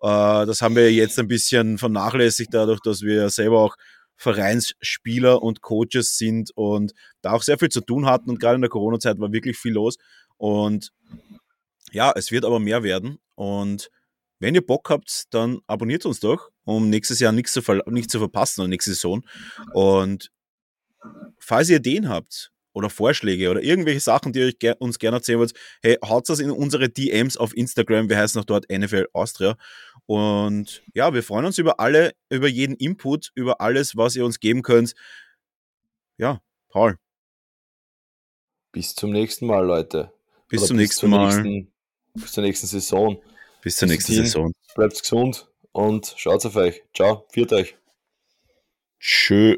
Äh, das haben wir jetzt ein bisschen vernachlässigt, dadurch, dass wir selber auch Vereinsspieler und Coaches sind und da auch sehr viel zu tun hatten. Und gerade in der Corona-Zeit war wirklich viel los. Und ja, es wird aber mehr werden. Und wenn ihr Bock habt, dann abonniert uns doch, um nächstes Jahr nichts zu, nicht zu verpassen und nächste Saison. Und falls ihr Ideen habt oder Vorschläge oder irgendwelche Sachen, die ihr uns gerne erzählen wollt, hey, haut das in unsere DMs auf Instagram. Wir heißen auch dort NFL Austria. Und ja, wir freuen uns über alle, über jeden Input, über alles, was ihr uns geben könnt. Ja, Paul. Bis zum nächsten Mal, Leute. Bis oder zum bis nächsten Mal. Nächsten, bis zur nächsten Saison. Bis zur nächsten Saison. Bleibt gesund und schaut auf euch. Ciao, viert euch. Tschö.